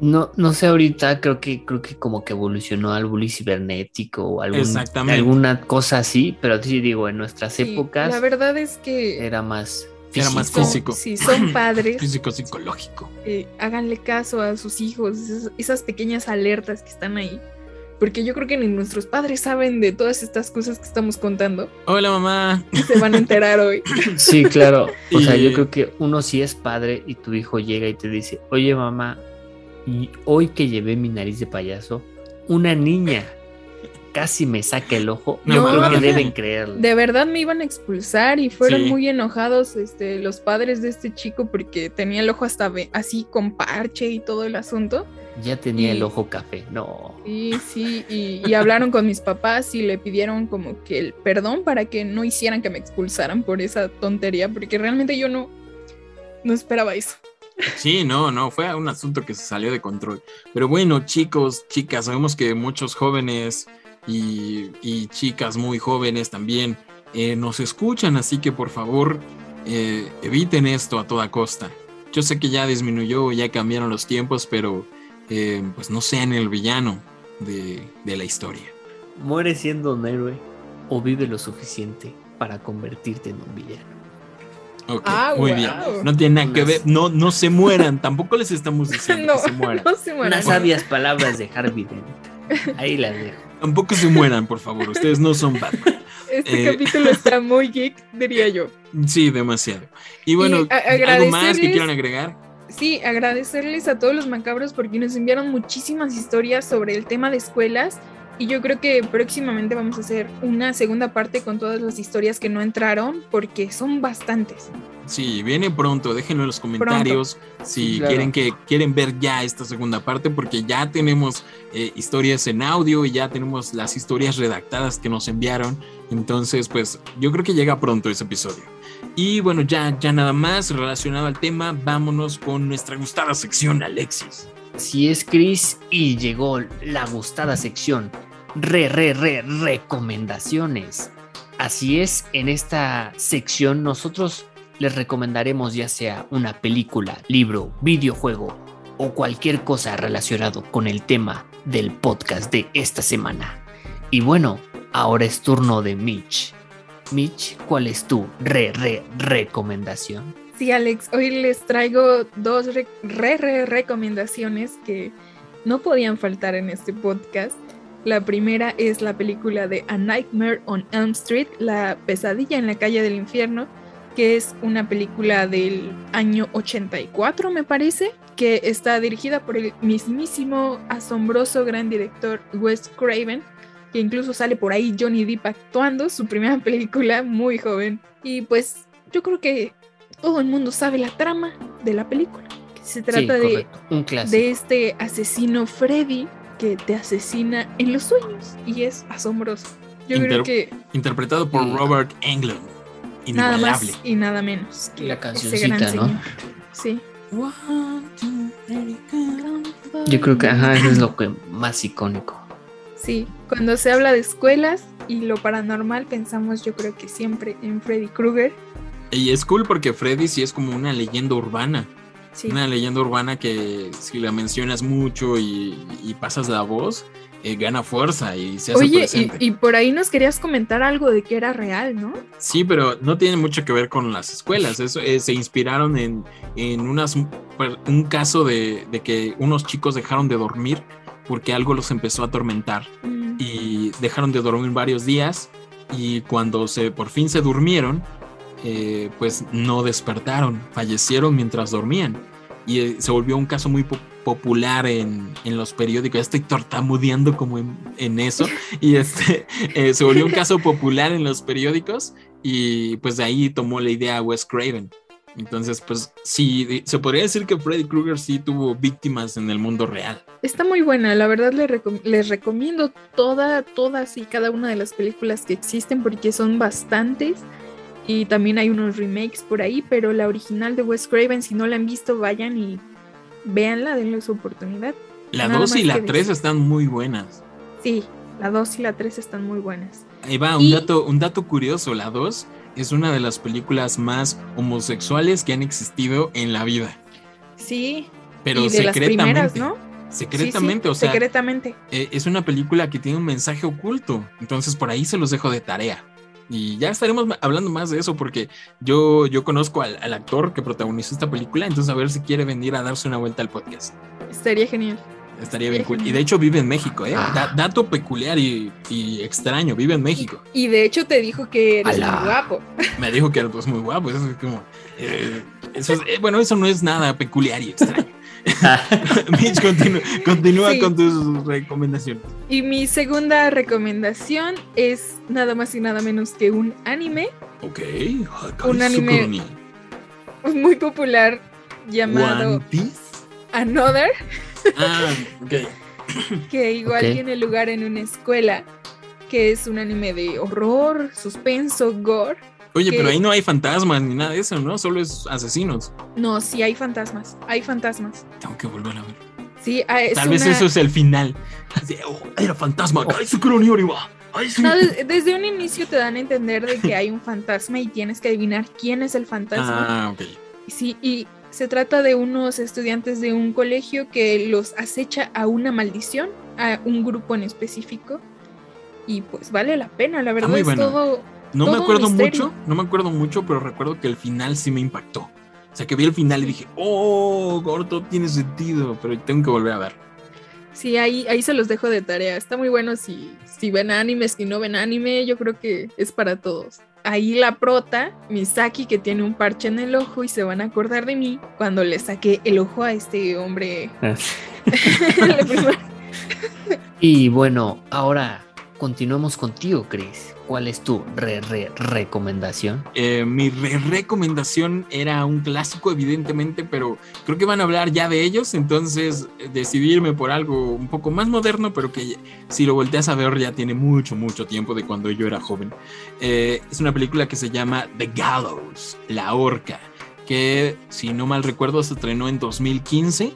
No, no sé ahorita, creo que, creo que como que evolucionó al bullying cibernético o algún- alguna cosa así, pero sí digo, en nuestras sí, épocas La verdad es que era más Era más son- físico. Si son padres, Físico psicológico. eh, háganle caso a sus hijos, esas, esas pequeñas alertas que están ahí. Porque yo creo que ni nuestros padres saben de todas estas cosas que estamos contando Hola mamá. y se van a enterar hoy. Sí, claro. O sea, yo creo que uno sí es padre y tu hijo llega y te dice, oye mamá, y hoy que llevé mi nariz de payaso, una niña casi me saca el ojo. No, yo creo no, que deben creerle. De verdad me iban a expulsar y fueron Sí. muy enojados este, los padres de este chico porque tenía el ojo hasta así con parche y todo el asunto. Ya tenía Y- el ojo café. No. Sí, sí, y, y hablaron con mis papás y le pidieron como que el perdón para que no hicieran que me expulsaran por esa tontería, porque realmente yo no, no esperaba eso. Sí, no, no, fue un asunto que se salió de control. Pero bueno, chicos, chicas, sabemos que muchos jóvenes y, y chicas muy jóvenes también eh, nos escuchan, así que por favor eh, eviten esto a toda costa. Yo sé que ya disminuyó, ya cambiaron los tiempos, pero eh, pues no sean el villano de, de la historia. Muere siendo un héroe o vive lo suficiente para convertirte en un villano. Ok, Ah, muy wow. bien. No tiene nada que ver, no, no se mueran, tampoco les estamos diciendo No, que se mueran. no se mueran. Unas sabias palabras de Harvey Dent. Ahí las dejo. Tampoco se mueran, por favor, ustedes no son Batman. Este Eh. capítulo está muy geek, diría yo. Sí, demasiado. Y bueno, Y ¿algo más que quieran agregar? Sí, agradecerles a todos los macabros porque nos enviaron muchísimas historias sobre el tema de escuelas y yo creo que próximamente vamos a hacer una segunda parte con todas las historias que no entraron porque son bastantes. Sí, viene pronto, déjenlo en los comentarios si Sí, claro. quieren que quieren ver ya esta segunda parte porque ya tenemos eh, historias en audio y ya tenemos las historias redactadas que nos enviaron. Entonces, pues yo creo que llega pronto ese episodio. Y bueno, ya ya nada más relacionado al tema, vámonos con nuestra gustada sección, Alexis. Así es, Chris, y llegó la gustada sección. Re, re, re, recomendaciones. Así es, en esta sección nosotros les recomendaremos ya sea una película, libro, videojuego o cualquier cosa relacionado con el tema del podcast de esta semana. Y bueno, ahora es turno de Mitch. Mitch, ¿cuál es tu re, re, recomendación? Sí, Alex, hoy les traigo dos re, re- re- recomendaciones que no podían faltar en este podcast. La primera es la película de A Nightmare on Elm Street, La pesadilla en la calle del infierno, que es una película del año 84, me parece, que está dirigida por el mismísimo, asombroso gran director Wes Craven, que incluso sale por ahí Johnny Depp actuando, su primera película muy joven. Y pues yo creo que todo el mundo sabe la trama de la película. Que se trata Sí, de, un clásico. de este asesino Freddy que te asesina en los sueños y es asombroso. Yo Inter- creo que Interpretado por Mm. Robert Englund. nada más y nada menos que La cancioncita, ¿no? señor. Sí. Yo creo que ajá, eso es lo que más icónico. Sí, cuando se habla de escuelas y lo paranormal pensamos yo creo que siempre en Freddy Krueger. Y es cool porque Freddy sí es como una leyenda urbana. Sí. Una leyenda urbana que si la mencionas mucho y, y pasas la voz, eh, gana fuerza y se hace Oye, y, presente. y por ahí nos querías comentar algo de que era real, ¿no? Sí, pero no tiene mucho que ver con las escuelas. Eso, eh, se inspiraron en, en unas, un caso de, de que unos chicos dejaron de dormir porque algo los empezó a atormentar Mm. y dejaron de dormir varios días y cuando se por fin se durmieron, eh, pues no despertaron, fallecieron mientras dormían y eh, se volvió un caso muy po- popular en, en los periódicos. Ya estoy tartamudeando como en, en eso y este eh, se volvió un caso popular en los periódicos y pues de ahí tomó la idea Wes Craven. Entonces, pues sí, se podría decir que Freddy Krueger sí tuvo víctimas en el mundo real. Está muy buena, la verdad les, recom- les recomiendo toda, todas y cada una de las películas que existen porque son bastantes y también hay unos remakes por ahí, pero la original de Wes Craven, si no la han visto, vayan y véanla, denle su oportunidad. La Nada 2 y la que 3 decir. están muy buenas. Sí, la 2 y la 3 están muy buenas. Ahí va, un, Y- dato, un dato curioso, la 2 es una de las películas más homosexuales que han existido en la vida. Sí, Pero y de las primeras, secretamente. ¿no? Secretamente, Sí, sí, o sea, secretamente. eh, es una película que tiene un mensaje oculto. Entonces por ahí se los dejo de tarea. Y ya estaremos hablando más de eso porque yo, yo conozco al, al actor que protagonizó esta película, entonces a ver si quiere venir a darse una vuelta al podcast. Estaría genial. Estaría bien cool. Y de hecho vive en México, ¿eh? Ah. Da- dato peculiar y, y extraño, vive en México. Y de hecho te dijo que eres Ala. muy guapo. Me dijo que era pues muy guapo. Eso es como. eh, eso es- eh, bueno, eso no es nada peculiar y extraño. Mitch, continúa, continúa Sí. con tus recomendaciones. Y mi segunda recomendación es nada más y nada menos que un anime Ok. Un anime muy popular llamado One Piece. Another, Ah, ok. que igual tiene lugar en una escuela, que es un anime de horror, suspenso, gore, Oye, que- pero ahí no hay fantasmas ni nada de eso, ¿no? Solo es asesinos. No, sí hay fantasmas, hay fantasmas. Tengo que volver a ver. Sí, ah, es Tal vez eso es el final. Así, oh, era fantasma. ¡Ay, su cronio arriba! ¡Ay, su... No, des- desde un inicio te dan a entender de que hay un fantasma y tienes que adivinar quién es el fantasma. Ah, ok. Sí, y se trata de unos estudiantes de un colegio que los acecha a una maldición, a un grupo en específico. Y pues vale la pena, la verdad muy es bueno. todo. No Todo me acuerdo misterio. mucho, no me acuerdo mucho, pero recuerdo que el final sí me impactó. O sea, que vi el final y dije, oh, Gordo tiene sentido, pero tengo que volver a ver. Sí, ahí, ahí se los dejo de tarea. Está muy bueno si, si ven animes, si no ven anime, yo creo que es para todos. Ahí la prota, Misaki, que tiene un parche en el ojo y se van a acordar de mí cuando le saqué el ojo a este hombre. Y bueno, ahora continuamos contigo, Chris. ¿Cuál es tu re, re, recomendación? Eh, mi re- recomendación era un clásico, evidentemente, pero creo que van a hablar ya de ellos, entonces eh, decidirme por algo un poco más moderno, pero que si lo volteas a ver ya tiene mucho, mucho tiempo de cuando yo era joven. Eh, es una película que se llama The Gallows, La Horca, que si no mal recuerdo se estrenó en 2015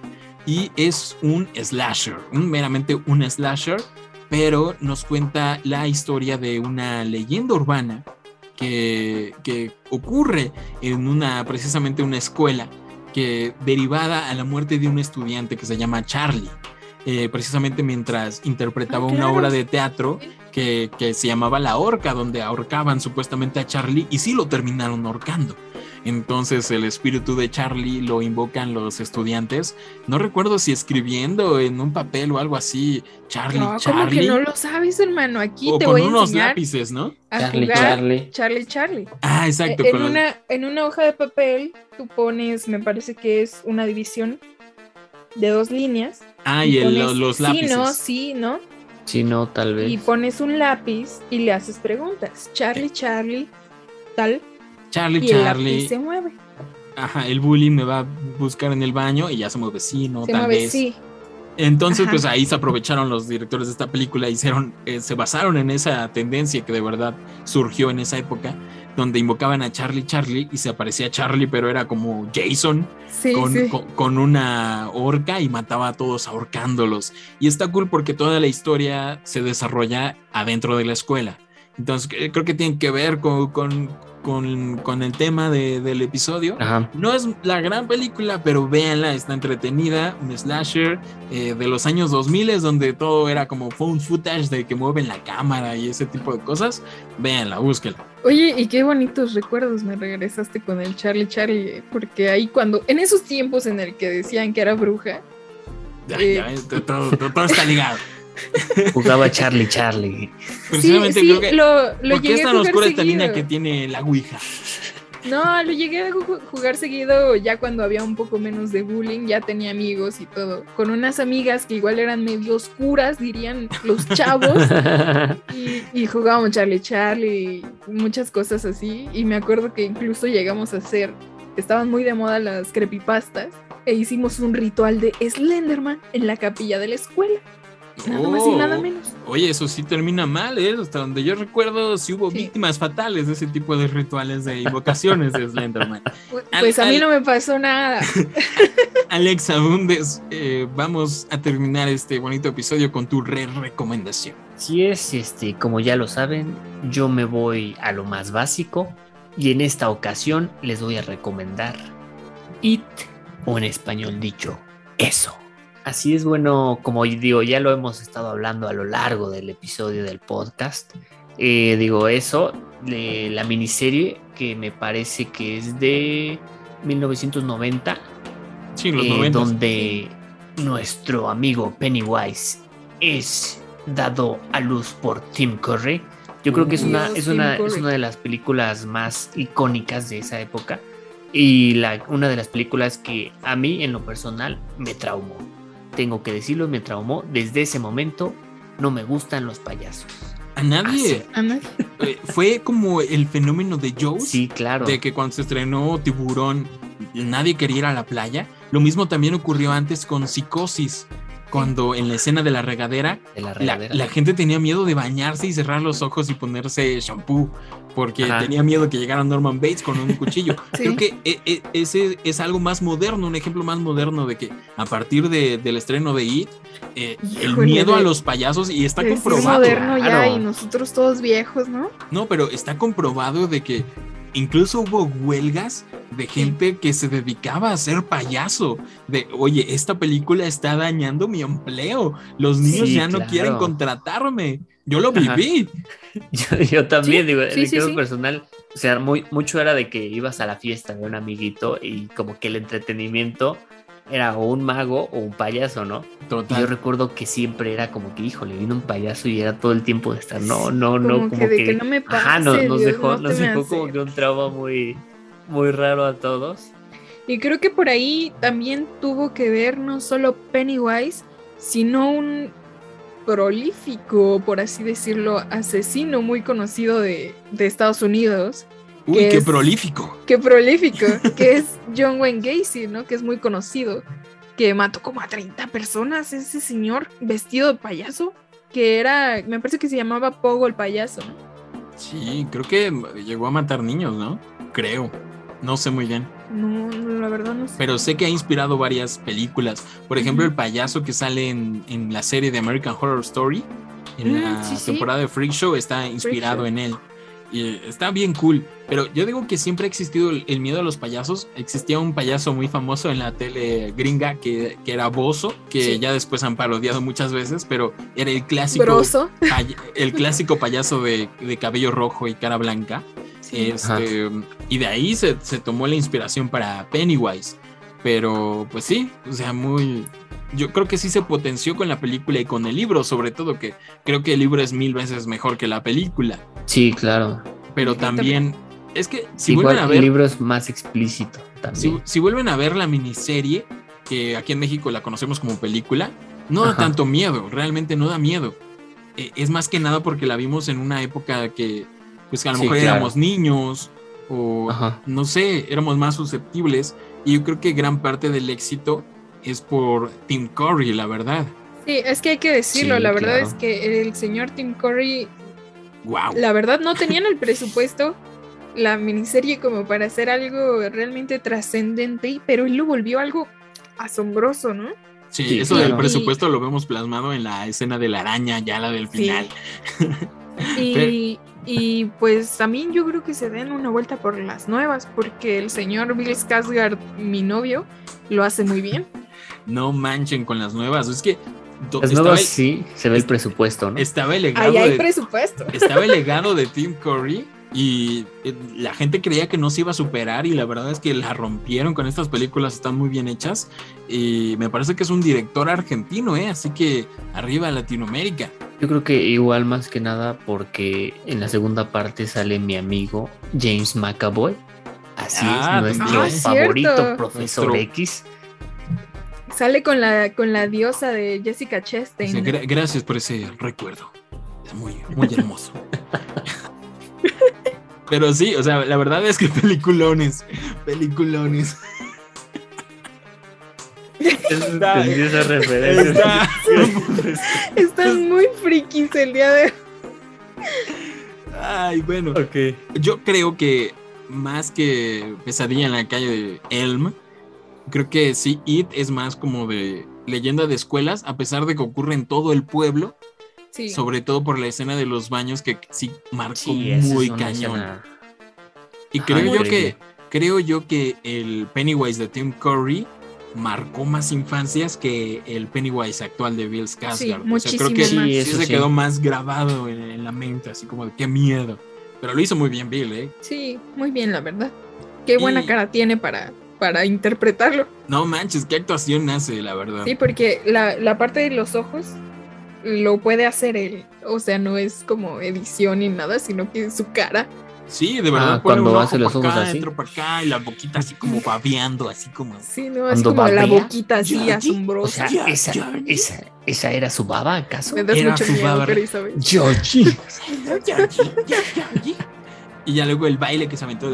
y es un slasher, un, meramente un slasher, pero nos cuenta la historia de una leyenda urbana que, que ocurre en una, precisamente una escuela, que derivada a la muerte de un estudiante que se llama Charlie, eh, precisamente mientras interpretaba Ah, una obra de teatro que, que se llamaba La Horca, donde ahorcaban supuestamente a Charlie y sí lo terminaron ahorcando. Entonces el espíritu de Charlie lo invocan los estudiantes. No recuerdo si escribiendo en un papel o algo así, Charlie, No, como Charlie. que no lo sabes, hermano. Aquí o te con voy a unos enseñar lápices, ¿no? a Charlie, jugar Charlie. Charlie, Charlie. Ah, exacto. en, los- una, en una hoja de papel tú pones, me parece que es una división de dos líneas. Ah, y el- pones los, lápices. Sí, no, sí, no. Si no, tal vez. Y pones un lápiz y le haces preguntas. Charlie, Charlie, tal. Charlie, Y el Charlie. lápiz se mueve. Ajá, el bullying me va a buscar en el baño y ya se mueve sí, no, se tal mueve, vez. sí. Entonces, Ajá. pues ahí se aprovecharon los directores de esta película, hicieron, eh, se basaron en esa tendencia que de verdad surgió en esa época, donde invocaban a Charlie Charlie y se aparecía Charlie, pero era como Jason Sí, con, sí. con- con una horca y mataba a todos ahorcándolos. Y está cool porque toda la historia se desarrolla adentro de la escuela. Entonces, eh, creo que tiene que ver con, con, con- con el tema de- del episodio. Ajá. No es la gran película, pero véanla, está entretenida. Un slasher eh, de los años 2000 es donde todo era como phone footage de que mueven la cámara y ese tipo de cosas. Véanla, búsquenla. Oye, y qué bonitos recuerdos me regresaste con el Charlie Charlie, eh, porque ahí cuando, en esos tiempos en el que decían que era bruja, Ya, Eh. ya todo- todo está ligado. Jugaba Charlie, Charlie. Precisamente sí, creo que. lo, lo ¿Por qué llegué es a tan jugar oscura esta línea que seguido. tiene la Ouija? No, lo llegué a ju- jugar seguido ya cuando había un poco menos de bullying, ya tenía amigos y todo, con unas amigas que igual eran medio oscuras, dirían los chavos, y, y jugábamos Charlie Charlie y muchas cosas así, y me acuerdo que incluso llegamos a hacer, estaban muy de moda las creepypastas, e hicimos un ritual de Slenderman en la capilla de la escuela, nada más y nada Oh. menos. Oye, eso sí termina mal, ¿eh? Hasta donde yo recuerdo, sí hubo Sí. víctimas fatales de ese tipo de rituales de invocaciones de Slenderman. Pu- Al- Pues a mí al- no me pasó nada. Alex Abundes, eh, vamos a terminar este bonito episodio con tu re recomendación. Si es, este, como ya lo saben, yo me voy a lo más básico y en esta ocasión les voy a recomendar It o en español dicho Eso. Así es bueno, como digo, ya lo hemos estado hablando a lo largo del episodio del podcast. Eh, digo eso, de la miniserie que me parece que es de 1990 Sí, los eh, 90. donde nuestro amigo Pennywise es dado a luz por Tim Curry. Yo creo que es una, es una, es una de las películas más icónicas de esa época y la, una de las películas que a mí en lo personal me traumó. Tengo que decirlo, me traumó. Desde ese momento no me gustan los payasos. A nadie. Ana. eh, fue como el fenómeno de Joe. Sí, claro. De que cuando se estrenó Tiburón, nadie quería ir a la playa. Lo mismo también ocurrió antes con Psicosis. Cuando en la escena de la regadera de la la, regadera. la gente tenía miedo de bañarse y cerrar los ojos y ponerse shampoo porque Ajá. tenía miedo que llegara Norman Bates con un cuchillo. Sí. Creo que e- e- ese es algo más moderno, un ejemplo más moderno de que a partir de- del estreno de It, eh, el miedo a los payasos, y está comprobado. moderno ya claro. y nosotros todos viejos, ¿no? No, pero está comprobado de que incluso hubo huelgas de gente que se dedicaba a ser payaso. De, oye, esta película está dañando mi empleo. Los niños Sí, ya no claro. quieren contratarme. Yo lo viví. Yo, yo también, Sí, digo, sí, en sí, el sí. personal, o sea, muy, mucho era de que ibas a la fiesta de un amiguito y como que el entretenimiento era o un mago o un payaso, ¿no? Y yo Total. recuerdo que siempre era como que, híjole, vino un payaso y era todo el tiempo de estar, no, no, no, Como como que de que, que no me ajá, pase, nos Dios, dejó, no nos dejó como que un trauma muy, muy raro a todos. Y creo que por ahí también tuvo que ver no solo Pennywise, sino un prolífico, por así decirlo, asesino muy conocido de, de Estados Unidos. Uy, que qué es- prolífico. Qué prolífico, que es John Wayne Gacy, ¿no? Que es muy conocido, que mató como a 30 personas ese señor vestido de payaso, que era, me parece que se llamaba Pogo el payaso, ¿no? Sí, creo que llegó a matar niños, ¿no? Creo. No sé muy bien. No, la verdad no sé. Pero sé que ha inspirado varias películas. Por ejemplo, el payaso que sale en, en la serie de American Horror Story, en Mm, la sí, sí. temporada de Freak Show, está inspirado Show. en él. Y está bien cool. Pero yo digo que siempre ha existido el, miedo a los payasos. Existía un payaso muy famoso en la tele gringa que, que era Bozo, que Sí. ya después han parodiado muchas veces, pero era el clásico, Broso. el clásico payaso de, de cabello rojo y cara blanca. Sí. Este, y de ahí se, se tomó la inspiración para Pennywise. Pero pues sí, o sea, muy... Yo creo que sí se potenció con la película y con el libro, sobre todo que creo que el libro es mil veces mejor que la película. Sí, claro. Pero también, es que si Igual vuelven a el ver, libro es más explícito si, también. si vuelven a ver la miniserie, que aquí en México la conocemos como película, no da Ajá. tanto miedo, realmente no da miedo. Eh, es más que nada porque la vimos en una época que, pues que a lo Sí, mejor claro. éramos niños o Ajá. no sé, éramos más susceptibles. Y yo creo que gran parte del éxito es por Tim Curry, la verdad. Sí, es que hay que decirlo, Sí, la verdad claro. es que el señor Tim Curry, Wow. la verdad no tenían el presupuesto, la miniserie como para hacer algo realmente trascendente, pero él lo volvió algo asombroso, ¿no? Sí, Sí, eso claro. del presupuesto lo vemos plasmado en la escena de la araña, ya la del Sí. final. Y, y pues también yo creo que se den una vuelta por las nuevas, porque el señor Bill Skarsgård, mi novio, lo hace muy bien. No manchen con las nuevas. Es que Las nuevas el, sí se ve el presupuesto, ¿no? estaba el legado Ahí hay de, presupuesto. estaba el legado de Tim Curry y eh, la gente creía que no se iba a superar y la verdad es que la rompieron con estas películas, están muy bien hechas y me parece que es un director argentino, ¿eh? así que arriba Latinoamérica. Yo creo que igual más que nada porque en la segunda parte sale mi amigo James McAvoy. Así Ah, es, nuestro ah, favorito cierto. profesor Nuestro- X. Sale con la, con la diosa de Jessica O Chastain. sea, ¿no? gra- gracias por ese recuerdo, es muy, muy hermoso. Pero sí, o sea, la verdad es que peliculones, peliculones. Está- esa referencia. Está- Están muy frikis el día de hoy. Ay, bueno. ok. Yo creo que más que Pesadilla en la calle de Elm, creo que sí, It es más como de leyenda de escuelas, a pesar de que ocurre en todo el pueblo, Sí. sobre todo por la escena de los baños que sí marcó Sí, muy cañón. escena- Y Ajá, creo yo increíble. que creo yo que el Pennywise de Tim Curry marcó más infancias que el Pennywise actual de Bill Skarsgård. Sí, o sea, creo que más. sí, se sí. quedó más grabado en, en la mente, así como de qué miedo. Pero lo hizo muy bien Bill, ¿eh? Sí, muy bien, la verdad. Qué buena Y- cara tiene para, para interpretarlo. No manches, qué actuación hace, la verdad. Sí, porque la, la parte de los ojos lo puede hacer él. O sea, no es como edición ni nada, sino que es su cara. Sí, de verdad. Ah, pone cuando un hace los ojos acá, así. Para acá y la boquita así como babeando, así como. Sí, no, es Cuando como la boquita así O asombrosa. sea, Ya, esa, ya. esa, esa era su baba, ¿acaso? Me das era mucho su miedo, baba. pero Isabel. Georgie. Y ya luego el baile que se aventó.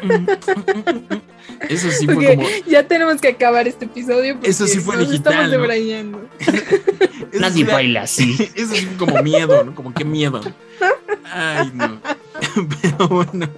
Eso sí fue como. ya tenemos que acabar este episodio. Porque Eso sí fue nos digital, estamos ¿no? debrayando. eso Nadie era- baila así. Eso sí fue como miedo, ¿no? Como qué miedo. Ay, no. Pero bueno,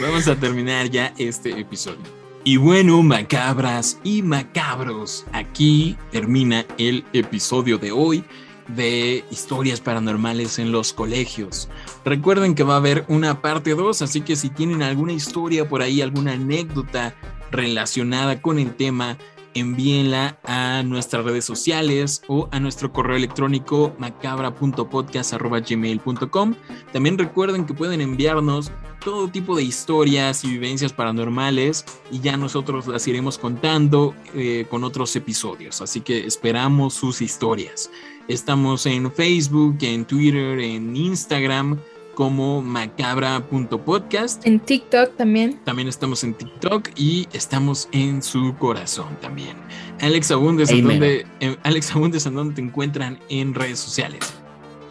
vamos a terminar ya este episodio. Y bueno, macabras y macabros, aquí termina el episodio de hoy de historias paranormales en los colegios. Recuerden que va a haber una parte 2, así que si tienen alguna historia por ahí, alguna anécdota relacionada con el tema, envíenla a nuestras redes sociales o a nuestro correo electrónico macabra.podcast.gmail.com. También recuerden que pueden enviarnos todo tipo de historias y vivencias paranormales y ya nosotros las iremos contando eh, con otros episodios. Así que esperamos sus historias. Estamos en Facebook, en Twitter, en Instagram como macabra.podcast. En TikTok también. También estamos en TikTok y estamos en su corazón también. Alex Abundes, Ahí ¿en dónde, eh, Alex Abundes, ¿en dónde te encuentran en redes sociales?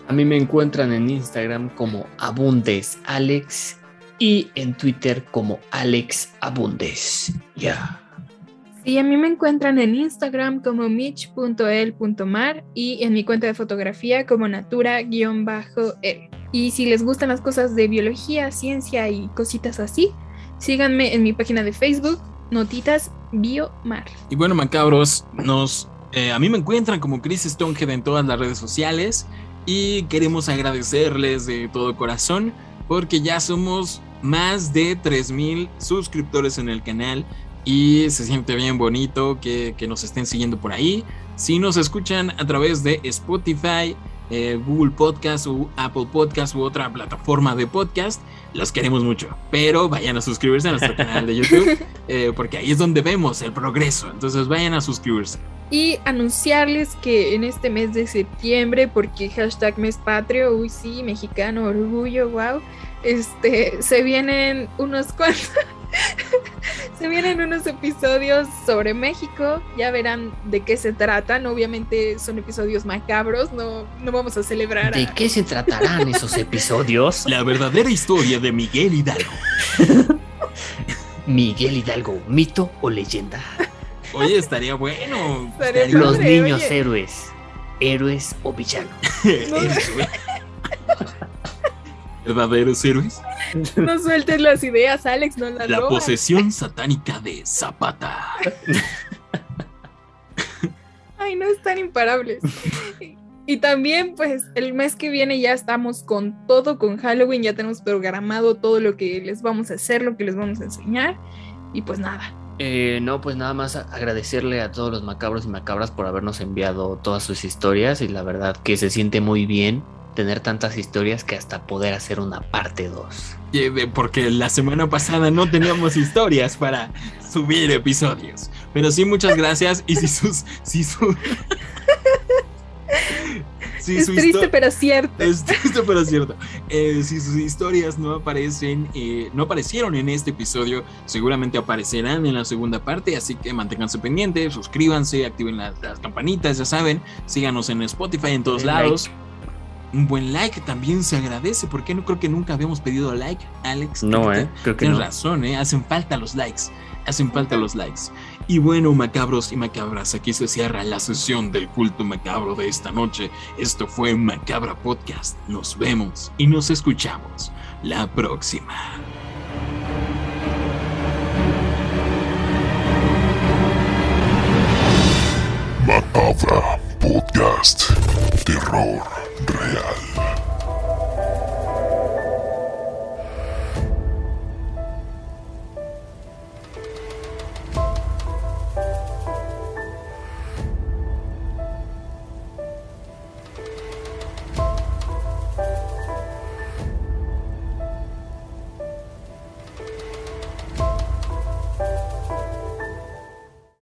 A mí me encuentran en Instagram como Abundes Alex y en Twitter como Alex Abundes. Ya. Sí, a mí me encuentran en Instagram como mitch.el.mar y en mi cuenta de fotografía como natura-el. Y si les gustan las cosas de biología, ciencia y cositas así, síganme en mi página de Facebook, Notitas Biomar. Y bueno, macabros, nos, eh, a mí me encuentran como Chris Stonehead en todas las redes sociales y queremos agradecerles de todo corazón porque ya somos más de 3.000 suscriptores en el canal y se siente bien bonito que, que nos estén siguiendo por ahí. Si nos escuchan a través de Spotify, eh, Google Podcast o Apple Podcast u otra plataforma de podcast, los queremos mucho. Pero vayan a suscribirse a nuestro canal de YouTube eh, porque ahí es donde vemos el progreso. Entonces vayan a suscribirse. Y anunciarles que en este mes de septiembre, porque hashtag mes patrio, uy sí, mexicano, orgullo, wow, este, se vienen unos cuantos, se vienen unos episodios sobre México, ya verán de qué se tratan, obviamente son episodios macabros, no, no vamos a celebrar. ¿De a- qué se tratarán esos episodios? La verdadera historia de Miguel Hidalgo. Miguel Hidalgo, mito o leyenda. Oye, estaría bueno. Estaría Estaría Los Padre, niños oye. héroes, héroes o villanos. Verdaderos héroes. No sueltes las ideas, Alex, no las La robas. posesión satánica de Zapata. Ay, no están imparables. Y también, pues, el mes que viene ya estamos con todo, con Halloween, ya tenemos programado todo lo que les vamos a hacer, lo que les vamos a enseñar. Y pues nada. Eh, no, pues nada más agradecerle a todos los macabros y macabras por habernos enviado todas sus historias y la verdad que se siente muy bien tener tantas historias que hasta poder hacer una parte 2. Eh, Porque la semana pasada no teníamos historias para subir episodios. Pero sí, muchas gracias. Y si sus. Si su. si es su triste, pero cierto. Es triste, pero cierto. Eh, si sus historias no aparecen, eh, no aparecieron en este episodio, seguramente aparecerán en la segunda parte. Así que manténganse pendientes, suscríbanse, activen las, las campanitas, ya saben. Síganos en Spotify en todos Den lados. Un buen like también se agradece, porque no creo que nunca habíamos pedido like, Alex. No, Creo que eh, creo que Tienes no. razón, ¿eh? Hacen falta los likes. Hacen falta los likes. Y bueno, macabros y macabras, aquí se cierra la sesión del culto macabro de esta noche. Esto fue Macabra Podcast. Nos vemos y nos escuchamos la próxima. Macabra Podcast. Terror real.